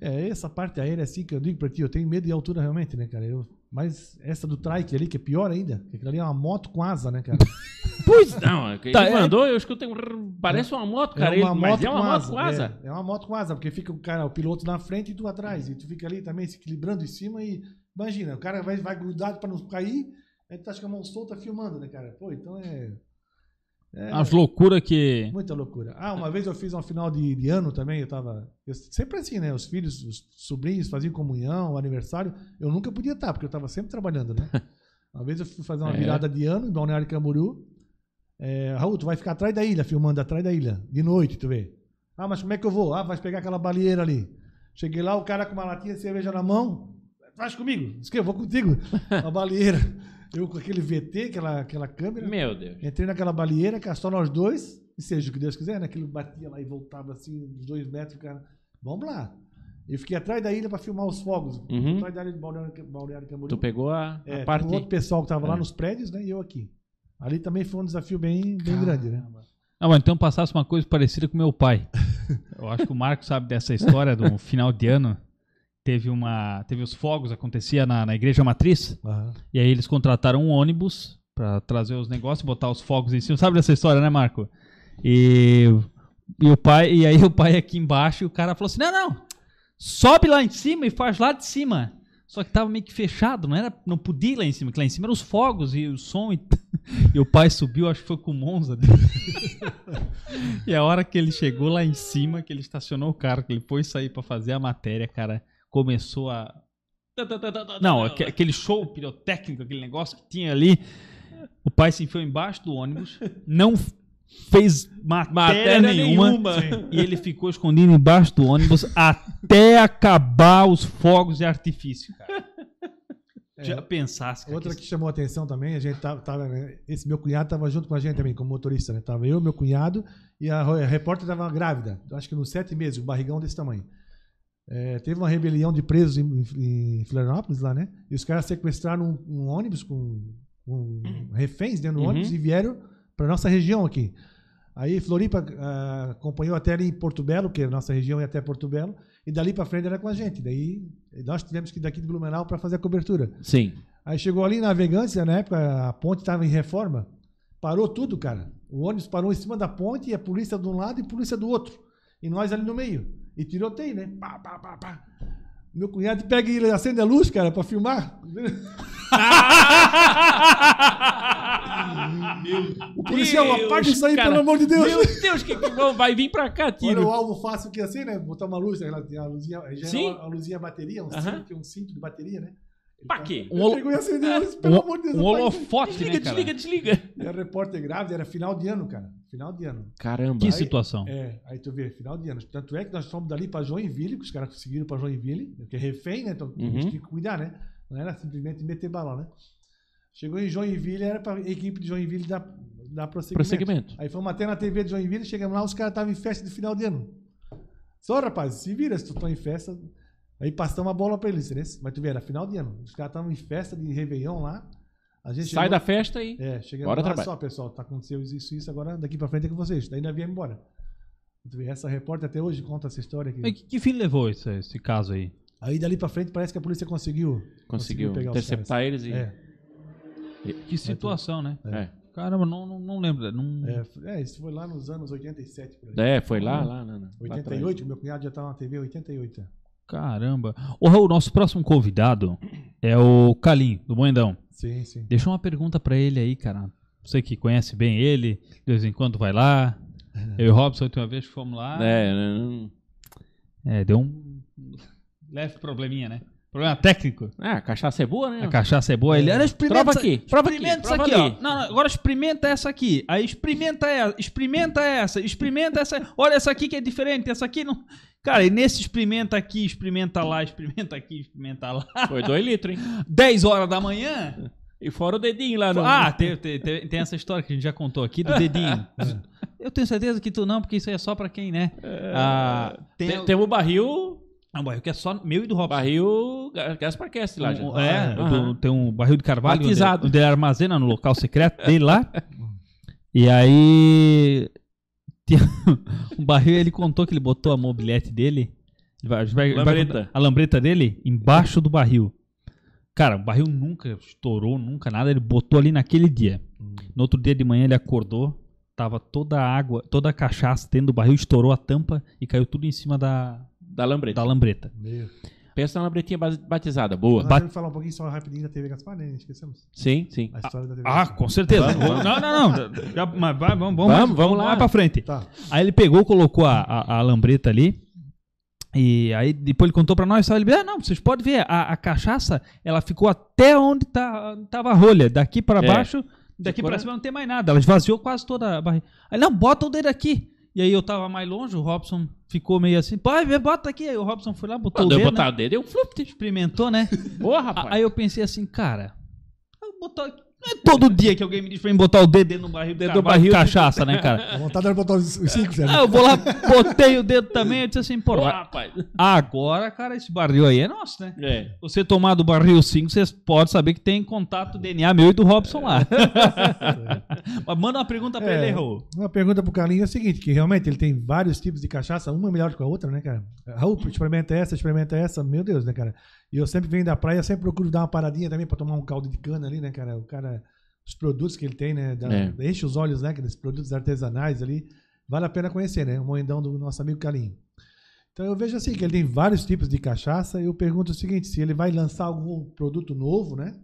É, essa parte aérea, assim, que eu digo pra ti, eu tenho medo de altura realmente, né, cara? Eu, mas essa do trike ali, que é pior ainda, que aquilo ali é uma moto com asa, né, cara? Pois não, ele Tá, é- mandou, eu escutei um... Parece uma moto, cara. é uma ele- moto mas é uma com moto asa. com asa. É, é uma moto com asa, porque fica o cara, o piloto na frente e tu atrás. E tu fica ali também se equilibrando em cima e. Imagina, o cara vai, vai grudado pra não cair, aí tu tá com a mão solta filmando, né, cara? Pô, então é. É As loucuras que. muita loucura. Ah, uma vez eu fiz uma final de, de ano também, eu tava. eu- sempre assim, né? Os filhos, os sobrinhos faziam comunhão, aniversário. Eu nunca podia estar, porque eu tava sempre trabalhando, né? Uma vez eu fui fazer uma É. virada de ano em Balneário Camboriú. É, Raul, tu vai ficar atrás da ilha, filmando atrás da ilha, de noite, tu vê. Ah, mas como é que eu vou? Ah, vai pegar aquela baleeira ali. Cheguei lá, o cara com uma latinha de cerveja na mão. Faz comigo. Diz que eu vou contigo. A baleeira. Eu com aquele VT, aquela, aquela câmera. Meu Deus. Entrei naquela balieira, que era só nós dois, e seja o que Deus quiser, né? Aquilo batia lá e voltava assim, uns dois metros, cara. Vamos lá. Eu fiquei atrás da ilha pra filmar os fogos. Uhum. Atrás da ilha de Balneário, Balneário Camboriú. Tu pegou a, a É, parte... com o outro pessoal que tava lá É. nos prédios, né? E eu aqui. Ali também foi um desafio bem, bem grande, né? Ah, mas então passasse uma coisa parecida com meu pai. Eu acho que o Marco sabe dessa história do final de ano. Teve uma. Teve os fogos, acontecia na, na igreja matriz. Aham. E aí eles contrataram um ônibus pra trazer os negócios, botar os fogos em cima. Sabe dessa história, né, Marco? E, e o pai, e aí o pai aqui embaixo, e o cara falou assim: "Não, não. Sobe lá em cima e faz lá de cima". Só que tava meio que fechado, não era, não podia ir lá em cima, que lá em cima eram os fogos e o som e, e o pai subiu, acho que foi com o Monza. dele. e a hora que ele chegou lá em cima, que ele estacionou o carro, que ele foi sair pra fazer a matéria, cara, começou a não, aque- aquele show pirotécnico, aquele negócio que tinha ali. O pai se enfiou embaixo do ônibus, não fez matéria, Matéria nenhuma, nenhuma. e ele ficou escondido embaixo do ônibus até acabar os fogos de artifício, cara. Já pensasse, Outra que- que chamou a atenção também, a gente tava, tava, esse meu cunhado tava junto com a gente também, como motorista, né? Tava eu, meu cunhado e a repórter tava grávida, acho que nos sete meses, um barrigão desse tamanho. É, teve uma rebelião de presos em, em Florianópolis lá, né? E os caras sequestraram um, um ônibus com, com reféns dentro do Uhum. ônibus e vieram para nossa região aqui. Aí Floripa ah, acompanhou até ali em Porto Belo, que a nossa região ia até Porto Belo, e dali para frente era com a gente. Daí nós tivemos que ir daqui de Blumenau para fazer a cobertura. Sim. Aí chegou ali em Navegância, na época a ponte estava em reforma, parou tudo, cara. O ônibus parou em cima da ponte e a polícia de um lado e a polícia do outro. E nós ali no meio. E tiroteio, né? Pá, pá, pá, pá. Meu cunhado pega e acende a luz, cara, pra filmar. o policial, Deus, apaga isso aí, cara. pelo amor de Deus. Meu Deus, que, que vai vir pra cá, Olha tiro. o alvo fácil aqui assim, né? Botar uma luz, tem a luzinha, já Sim. era uma- a luzinha bateria, um, Aham. cinto, um cinto de bateria, né? Ele Pra tá- quê? Um Ele holo- pegou e acendeu a luz, pelo um, amor de Deus. um holofote, Desliga, né, cara? desliga, desliga. E a repórter grávida, era final de ano, cara. Final de ano. Caramba. Que Aí- situação. É, aí tu vê, final de ano. Tanto é que nós fomos dali pra Joinville, que os caras conseguiram pra Joinville, que é refém, né? Então a Uhum. gente tem que cuidar, né? Não era simplesmente meter bala, né? Chegou em Joinville, era pra equipe de Joinville dar, dar prosseguimento. Prosseguimento. Aí fomos até na TV de Joinville, chegamos lá, os caras estavam em festa de final de ano. Só, rapaz, se vira, se tu tá em festa. Aí passamos a bola pra eles, né? Mas tu vê, era final de ano. Os caras estavam em festa de Réveillon lá. A gente Sai chegou- da festa e. é, chegando Bora lá, trabalhar. só, pessoal, tá acontecendo isso, isso, agora daqui pra frente é com vocês. Daí nós viemos embora. Tu vê, Essa repórter até hoje conta essa história aqui. Mas que, que fim levou esse, esse caso aí? Aí dali pra frente parece que a polícia conseguiu. Conseguiu pegar os interceptar eles e. É, Que situação, né? É. Caramba, não, não, não lembro. Não... é, é, isso foi lá nos anos 87, por aí. É, foi lá, lá, lá, lá. lá atrás. 88, meu cunhado já tava na TV 88. Caramba. Ô, Raul, nosso próximo convidado é o Calim, do Moendão. Sim, sim. Deixa uma pergunta pra ele aí, cara. Você que conhece bem ele, de vez em quando vai lá. Eu e o Robson, a última vez que fomos lá, É, não- é, deu um leve probleminha, né? Problema técnico. É, a cachaça é boa, né? A cachaça é boa. Ele era experimenta. Prova aqui, prova aqui, experimenta prova isso aqui, ali. ó. Não, não, agora experimenta essa aqui. Aí experimenta essa, experimenta essa, experimenta essa. Olha essa aqui que é diferente, essa aqui não. Cara, e nesse experimenta aqui, experimenta lá, experimenta aqui, experimenta lá. Foi dois litros, hein? 10 horas da manhã. E fora o dedinho lá no. Ah, tem, tem, tem- essa história que a gente já contou aqui do dedinho. Eu tenho certeza que tu não, porque isso aí é só pra quem, né? Ah, tem, Tem, tem o barril. Ah, barril que é só meu e do Robson. Barril Ga- Gaspar Cast lá já. Um- é, Aham. do- tem um barril de carvalho onde, Batizado. onde ele armazena no local secreto dele lá. e aí tinha um barril, ele contou que ele botou a mobilete dele, ele vai- vai- vai a lambreta dele embaixo do barril. Cara, o barril nunca estourou, nunca nada, ele botou ali naquele dia. No outro dia de manhã ele acordou, tava toda a água, toda a cachaça dentro do barril, estourou a tampa e caiu tudo em cima da, Da lambreta. da lambreta. Meu. Pensa na lambretinha batizada. Boa. Nós Bat- temos que falar um pouquinho só rapidinho da TV Gaspar, né? Esquecemos. Sim, sim. A história da TV Ah, Gaspar. com certeza. não, não, não. Já, mas vai, vamos, vamos, Vamos, vamos lá. mais pra frente. Tá. Aí ele pegou, colocou a, a, a lambreta ali. E aí depois ele contou pra nós, sabe? Ele, ah, não, vocês podem ver, a, a cachaça, ela ficou até onde tá, tava a rolha. Daqui pra É. baixo, daqui né? cima não tem mais nada. Ela esvaziou quase toda a barriga. Aí, não, bota o dedo aqui. E aí eu tava mais longe, o Robson ficou meio assim, pai, bota aqui. Aí o Robson foi lá, botou Quando o eu dedo, botar né? o dedo, eu flup. experimentou, né? Boa, rapaz. Aí eu pensei assim, cara, não é todo dia que alguém me diz pra mim botar o dedo do barril, Dentro dentro do do barril de cachaça, né, cara? A vontade era botar os, cinco. Ah, eu vou lá, botei o dedo também, eu disse assim, pô, rapaz. agora, cara, esse barril aí é nosso, né? É. Você tomar do barril 5, você pode saber que tem contato DNA meu e do Robson lá. Mas manda uma pergunta pra ele, É, Raul. Uma pergunta pro Carlinhos é o seguinte, que realmente ele tem vários tipos de cachaça, uma melhor do que a outra, né, cara? Raul, experimenta essa, experimenta essa, meu Deus, né, cara? E eu sempre venho da praia, sempre procuro dar uma paradinha também pra tomar um caldo de cana ali, né, cara? O cara, os produtos que ele tem, né, da- É. enche os olhos, né, aqueles produtos artesanais ali, vale a pena conhecer, né? O moedão do nosso amigo Carlinhos. Então eu vejo assim, que ele tem vários tipos de cachaça, e eu pergunto o seguinte, se ele vai lançar algum produto novo, né?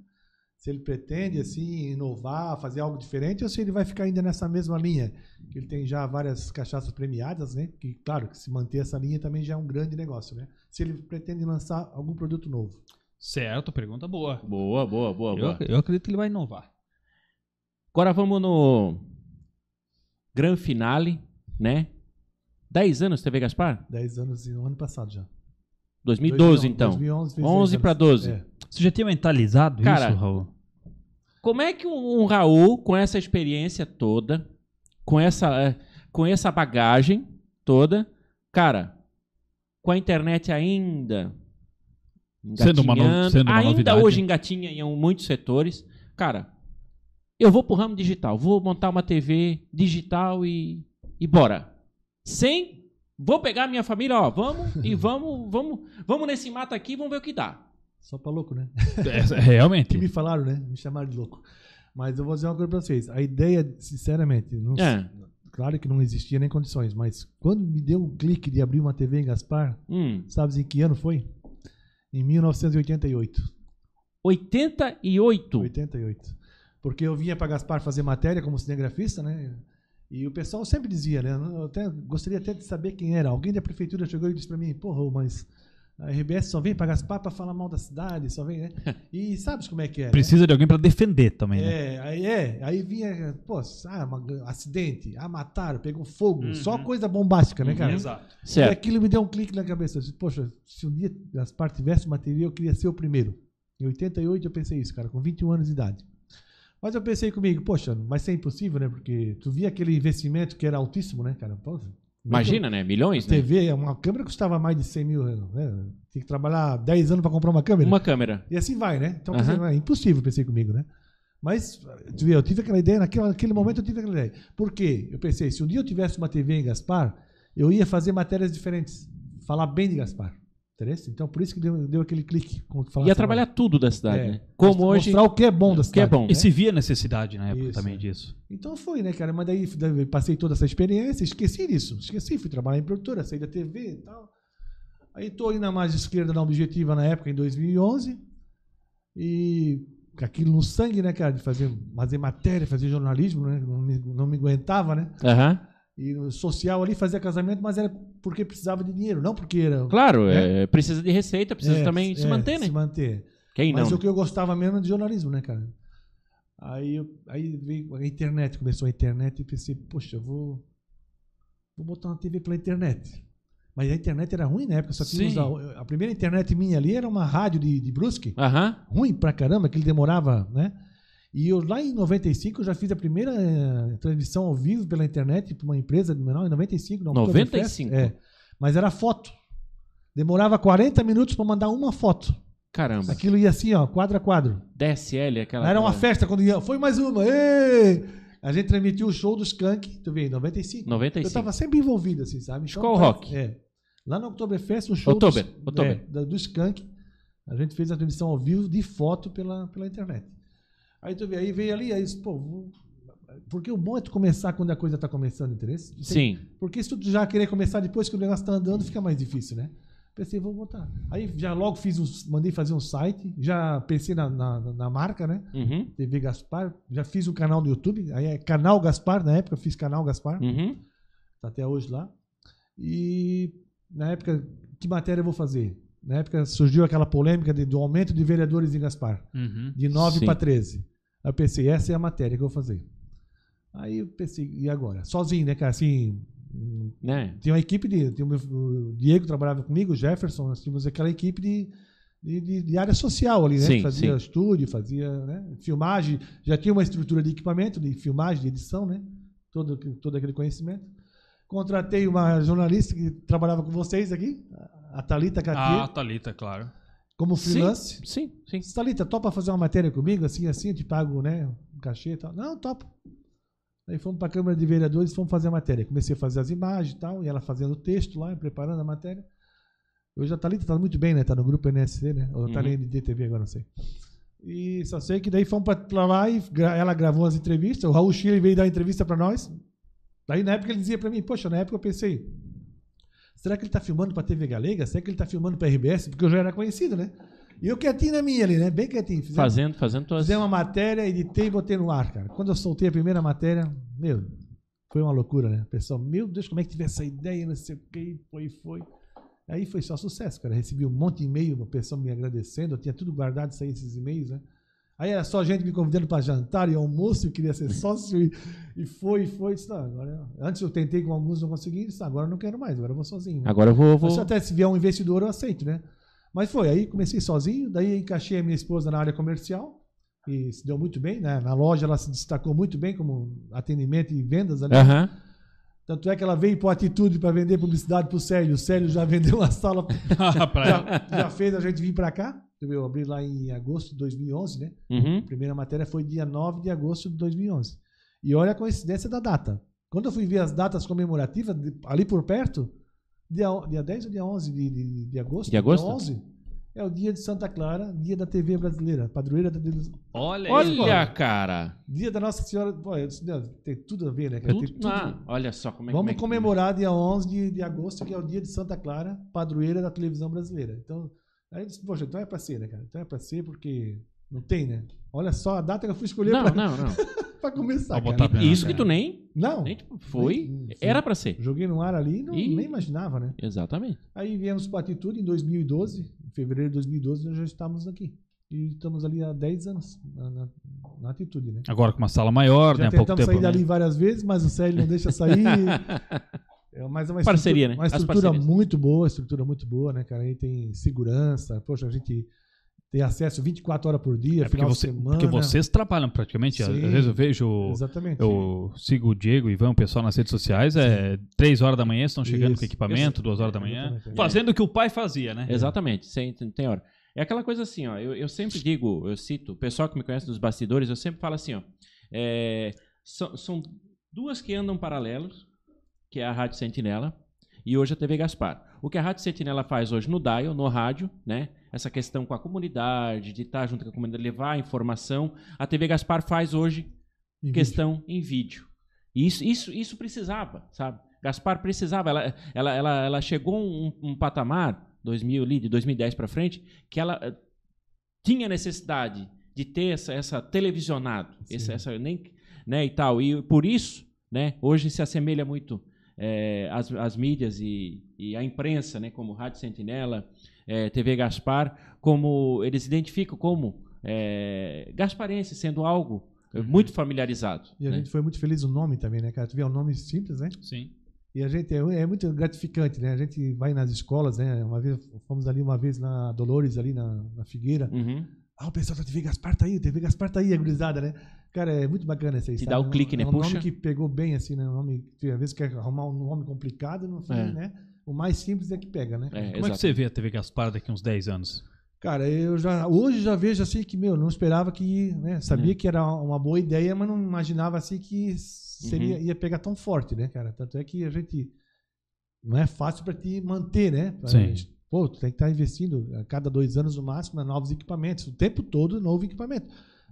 Se ele pretende assim inovar, fazer algo diferente, ou se ele vai ficar ainda nessa mesma linha, que ele tem já várias cachaças premiadas, né? Que claro, que se manter essa linha também já é um grande negócio, né? Se ele pretende lançar algum produto novo. Certo, pergunta boa. Boa, boa, boa, Eu, boa. eu acredito que ele vai inovar. Agora vamos no Gran Finale, né? 10 anos TV Gaspar? 10 anos e no ano passado já. 2012, então. 2011, fez 11 10 pra anos. 12. É. Você já tinha mentalizado Cara, isso, Raul? Como é que um, um Raul, com essa experiência toda, com essa, eh, com essa bagagem toda, cara, com a internet ainda Sendo uma no- sendo uma ainda novidade. hoje engatinha em muitos setores, cara, eu vou pro ramo digital, vou montar uma TV digital e, e bora. Sem, vou pegar minha família, ó, vamos e vamos, vamos, vamos nesse mato aqui, vamos ver o que dá. Só pra louco, né? É, realmente. Que me falaram, né? Me chamaram de louco. Mas eu vou dizer uma coisa pra vocês. A ideia, sinceramente, não É. claro que não existia nem condições, mas quando me deu um clique de abrir uma TV em Gaspar, Hum, sabes em que ano foi? Em 1988. 88. 88. Porque eu vinha para Gaspar fazer matéria como cinegrafista, né? E o pessoal sempre dizia, né? Eu até gostaria até de saber quem era. Alguém da prefeitura chegou e disse para mim, porra, mas a RBS só vem para Gaspar para falar mal da cidade, só vem, né? E sabes como é que é? né? Precisa de alguém pra defender também, né? É, aí é, aí vinha, pô, ah, uma- acidente, ah, mataram, pegou fogo, só coisa bombástica, né, cara? Exato. E aquilo me deu um clique na cabeça. Eu disse, Poxa, se um dia Gaspar tivesse uma TV, eu queria ser o primeiro. Em 88 eu pensei isso, cara, com 21 anos de idade. Mas eu pensei comigo, poxa, mas isso é impossível, né? Porque tu via aquele investimento que era altíssimo, né, cara? Pô, Imagina, né? Milhões, né? TV, uma câmera custava mais de 100 mil, né? Tinha que trabalhar 10 anos para comprar uma câmera. Uma câmera. E assim vai, né? Então, pensei, é impossível, pensei comigo, né? Mas, tu vê, eu tive aquela ideia, naquele, naquele momento eu tive aquela ideia. Por quê? Eu pensei, se um dia eu tivesse uma TV em Gaspar, eu ia fazer matérias diferentes. Falar bem de Gaspar. Interesse? Então, por isso que deu, deu aquele clique. Como tu Ia agora. trabalhar tudo da cidade, É. né? Como Mostrar- hoje. Mostrar o que é bom da o cidade. que é bom. E se via necessidade na época Isso, também é. disso. Então foi, né, cara? Mas daí, daí passei toda essa experiência, esqueci disso. Esqueci, fui trabalhar em produtora, saí da TV e tal. Aí tô indo na mais esquerda na Objetiva na época, em 2011. E aquilo no sangue, né, cara? De fazer, fazer matéria, fazer jornalismo, né? Não me, não me aguentava, né? Aham. E no social ali fazia casamento, mas era porque precisava de dinheiro, não porque era. Claro, é, precisa de receita, precisa É, também se é, manter, né? Se manter. Quem Mas não? o que eu gostava mesmo era de jornalismo, né, cara? Aí, eu- aí veio a internet, começou a internet e pensei, poxa, eu vou, vou botar uma TV pela internet. Mas a internet era ruim na época, só Sim. a, a primeira internet minha ali era uma rádio de, de Brusque, Aham. ruim pra caramba, que ele demorava, né? E eu lá em 95 eu já fiz a primeira eh, transmissão ao vivo pela internet para uma empresa de menor, em 95, no Oktoberfest. 95? É. Mas era foto. Demorava 40 minutos para mandar uma foto. Caramba. Aquilo ia assim, ó, quadro a quadro. DSL, aquela. Era uma festa quando ia. Foi mais uma! ê! A gente transmitiu o show do Skank, tu vê, em 95. 95. Eu tava sempre envolvido, assim, sabe? Skol tá- Rock. É. Lá no Oktoberfest, o show Oktober, do, Oktober. é, do Skank, a gente fez a transmissão ao vivo de foto pela, pela internet. Aí tu vê, aí veio ali, aí, pô, vou- porque o bom é tu começar quando a coisa tá começando, interesse? Sim. Porque se tu já querer começar depois que o negócio tá andando, fica mais difícil, né? Pensei, vou botar. Aí já logo fiz um, mandei fazer um site, já pensei na, na, na marca, né? Uhum. TV Gaspar, já fiz um canal no YouTube, aí é Canal Gaspar, na época eu fiz Canal Gaspar, Uhum. tá até hoje lá. E na época, que matéria eu vou fazer? Na época surgiu aquela polêmica de- do aumento de vereadores em Gaspar, Uhum. de 9 Sim. para 13. Aí eu pensei, essa é a matéria que eu vou fazer. Aí eu pensei, e agora? Sozinho, né, cara? Assim, Né? tinha uma equipe de. Tinha o, meu- o Diego trabalhava comigo, o Jefferson, nós tínhamos aquela equipe de, de, de- de área social ali, né? Sim, fazia sim. estúdio, fazia né? filmagem, já tinha uma estrutura de equipamento, de filmagem, de edição, né? Todo, todo aquele conhecimento. Contratei uma jornalista que trabalhava com vocês aqui, a Thalita Cartier, Ah, Thalita, claro. Como freelance. Sim, sim. Thalita, topa fazer uma matéria comigo, assim, assim, eu te pago, né? Um cachê e tal. Não, topa. Aí fomos para a Câmara de Vereadores e fomos fazer a matéria. Comecei a fazer as imagens e tal, e ela fazendo o texto lá, preparando a matéria. Hoje a Thalita tá muito bem, né? Tá no grupo NSC, né? Ou tá Uhum. na NDTV agora, não sei. E só sei que daí fomos pra lá e gra- ela gravou as entrevistas. O Raul Chile veio dar entrevista pra nós. Daí na época ele dizia pra mim, poxa, na época eu pensei, será que ele tá filmando pra TV Galega? Será que ele tá filmando pra RBS? Porque eu já era conhecido, né? E eu quietinho na minha ali, né? Bem quietinho. Fizemos, Fazendo, fazendo tuas. fizemos uma matéria, editei e botei no ar, cara. Quando eu soltei a primeira matéria, meu, foi uma loucura, né? O pessoal, meu Deus, como é que tive essa ideia, não sei o que, foi, foi. Aí foi só sucesso, cara. Recebi um monte de e-mail, o pessoal me agradecendo, eu tinha tudo guardado, saí esses e-mails, né? Aí era só gente me convidando para jantar e almoço, eu queria ser sócio e, e foi, e foi. Disse, "Não, agora, antes eu tentei com alguns, não consegui, disse, "Ah, agora eu não quero mais, agora eu vou sozinho. né?" Agora eu vou. vou... Mas até se vier um investidor, eu aceito, né? Mas foi, aí comecei sozinho, daí encaixei a minha esposa na área comercial e se deu muito bem, né? Na loja ela se destacou muito bem como atendimento e vendas ali. Aham. Tanto é que ela veio por atitude para vender publicidade pro Célio. O Célio já vendeu uma sala, ela. já, já fez a gente vir para cá. Eu abri lá em agosto de 2011, né? Uhum. A primeira matéria foi dia 9 de agosto de 2011. E olha a coincidência da data. Quando eu fui ver as datas comemorativas, de- ali por perto, dia, dia 10 ou dia 11 de, de, de agosto? De agosto? Dia 11, é o dia de Santa Clara, dia da TV brasileira, padroeira da televisão. Olha, Olha, aí. cara. Dia da Nossa Senhora. Pô, eu disse, "Não, tem tudo a ver, né? Tudo... tudo- Ah, olha só como é, como Vamos é que- comemorar dia 11 de, de agosto, que é o dia de Santa Clara, padroeira da televisão brasileira. Então, aí eu disse, poxa, então é pra ser, né, cara? Então é pra ser porque não tem, né? Olha só a data que eu fui escolher Não, pra, não, não. pra começar, Vou cara. botar E isso que cara. tu nem. Não, nem tipo, foi. Nem- sim. Era pra ser. joguei no ar ali e não, Ih. nem imaginava, né? Exatamente. Aí viemos para Atitude em 2012, em fevereiro de 2012 nós já estávamos aqui. E estamos ali há 10 anos na, na- na Atitude, né? Agora com uma sala maior, Já né? Pouco tentamos tempo. sair né? dali várias vezes, mas o Célio não deixa sair. É, mas é uma Parceria, estrutura, né? Uma estrutura muito boa, estrutura muito boa, né, cara? Aí tem segurança, poxa, a gente tem acesso 24 horas por dia, É porque, final você, de semana. porque vocês trabalham praticamente. Às Sim. às vezes eu vejo. Exatamente. Eu sigo o Diego, o Ivan, o pessoal nas redes sociais, é 3 horas da manhã, estão chegando Isso. com equipamento, 2 horas da manhã, Exatamente. fazendo o que o pai fazia, né? Exatamente, sem, tem hora. É aquela coisa assim, ó. Eu, eu sempre digo, eu cito, o pessoal que me conhece dos bastidores, eu sempre falo assim, ó. é, são, são duas que andam paralelos, que é a Rádio Sentinela e hoje a TV Gaspar. O que a Rádio Sentinela faz hoje no dial, no rádio, né? Essa questão com a comunidade, de estar junto com a comunidade, levar a informação. A TV Gaspar faz hoje Em vídeo. questão em vídeo. E Isso, isso, isso precisava, sabe? Gaspar precisava. Ela, ela, ela, ela chegou um, um patamar, 2000, ali, de 2010 para frente, que ela eh, tinha necessidade de ter essa, essa televisionado, essa, nem, né, e tal. E por isso, né? Hoje se assemelha muito é, às, às mídias e, e à imprensa, né? Como Rádio Sentinela, é, TV Gaspar, como eles identificam como é, gasparense, sendo algo é, muito familiarizado. E a né? gente foi muito feliz no nome também, né, cara? Tu vê, é um nome simples, né? Sim. E a gente é, é muito gratificante, né? A gente vai nas escolas, né? Uma vez fomos ali uma vez na Dolores ali na, na Figueira. Uhum. Ah, o pessoal da TV Gaspar tá aí, o TV Gaspar tá aí, a gurizada, né? Cara, é muito bacana essa Te sabe? dá o É um- clique, né? É um Puxa. nome que pegou bem, assim, né? Um nome que às vezes quer arrumar um nome complicado, no fim, É. né? O mais simples é que pega, né? É, Como é que você vê a TV Gaspar daqui uns 10 anos? Cara, eu já hoje já vejo assim que meu, não esperava que, né, É. sabia que era uma boa ideia, mas não imaginava assim que seria Uhum. ia pegar tão forte, né, cara? Tanto é que a gente não é fácil para te manter, né? Pra- Sim. Pô, tu tem que estar investindo a cada dois anos no máximo em novos equipamentos, o tempo todo novo equipamento.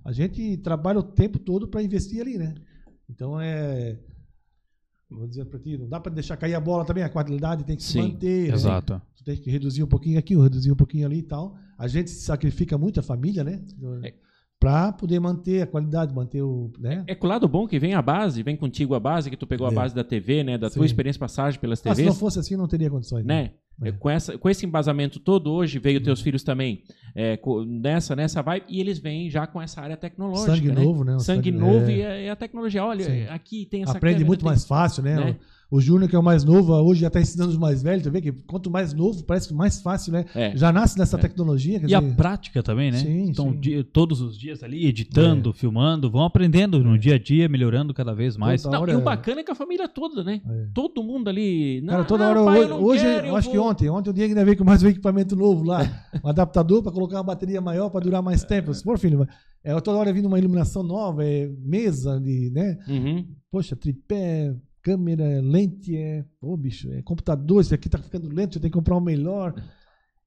A gente trabalha o tempo todo para investir ali, né? Então é vou dizer para ti, não dá para deixar cair a bola também, a qualidade tem que se Sim, manter. né? Exato. Tu tem que reduzir um pouquinho aqui, reduzir um pouquinho ali e tal. A gente sacrifica muito a família, né? É. Pra poder manter a qualidade, manter o. Né? É com o lado bom que vem a base, vem contigo a base, que tu pegou a É. base da TV, né? Da tua Sim. experiência passagem pelas Ah, se não TVs, fosse assim, não teria condições. né? É. Com, essa, com esse embasamento todo, hoje veio teus filhos também é, nessa, nessa vibe, e eles vêm já com essa área tecnológica. Sangue né? novo, né? Sangue, sangue- novo é. e, a, e a tecnologia. Olha, Sim. aqui tem essa Aprende câmera, muito tem- mais fácil, né? né? O, Júnior, que é o mais novo, hoje já está ensinando os mais velhos. Tu vê que quanto mais novo, parece que mais fácil, né? É. Já nasce nessa É. tecnologia. E a dizer, prática também, né? Sim, Então, sim. todos os dias ali, editando, filmando, vão aprendendo no dia a dia, melhorando cada vez mais. Toda Não, hora e o é- bacana é que a família toda, né? É. Todo mundo ali. Cara, "Não, toda hora. pai, eu hoje, não hoje, quero, eu acho que vou." ontem. Ontem o Diego ainda veio com mais um equipamento novo lá. Um adaptador para colocar uma bateria maior para durar mais tempo. Pô, filho, é toda hora vindo uma iluminação nova, é mesa de, né? Uhum. Poxa, tripé, câmera, lente, é. Pô, bicho, é computador, isso aqui tá ficando lento, eu tenho que comprar um melhor.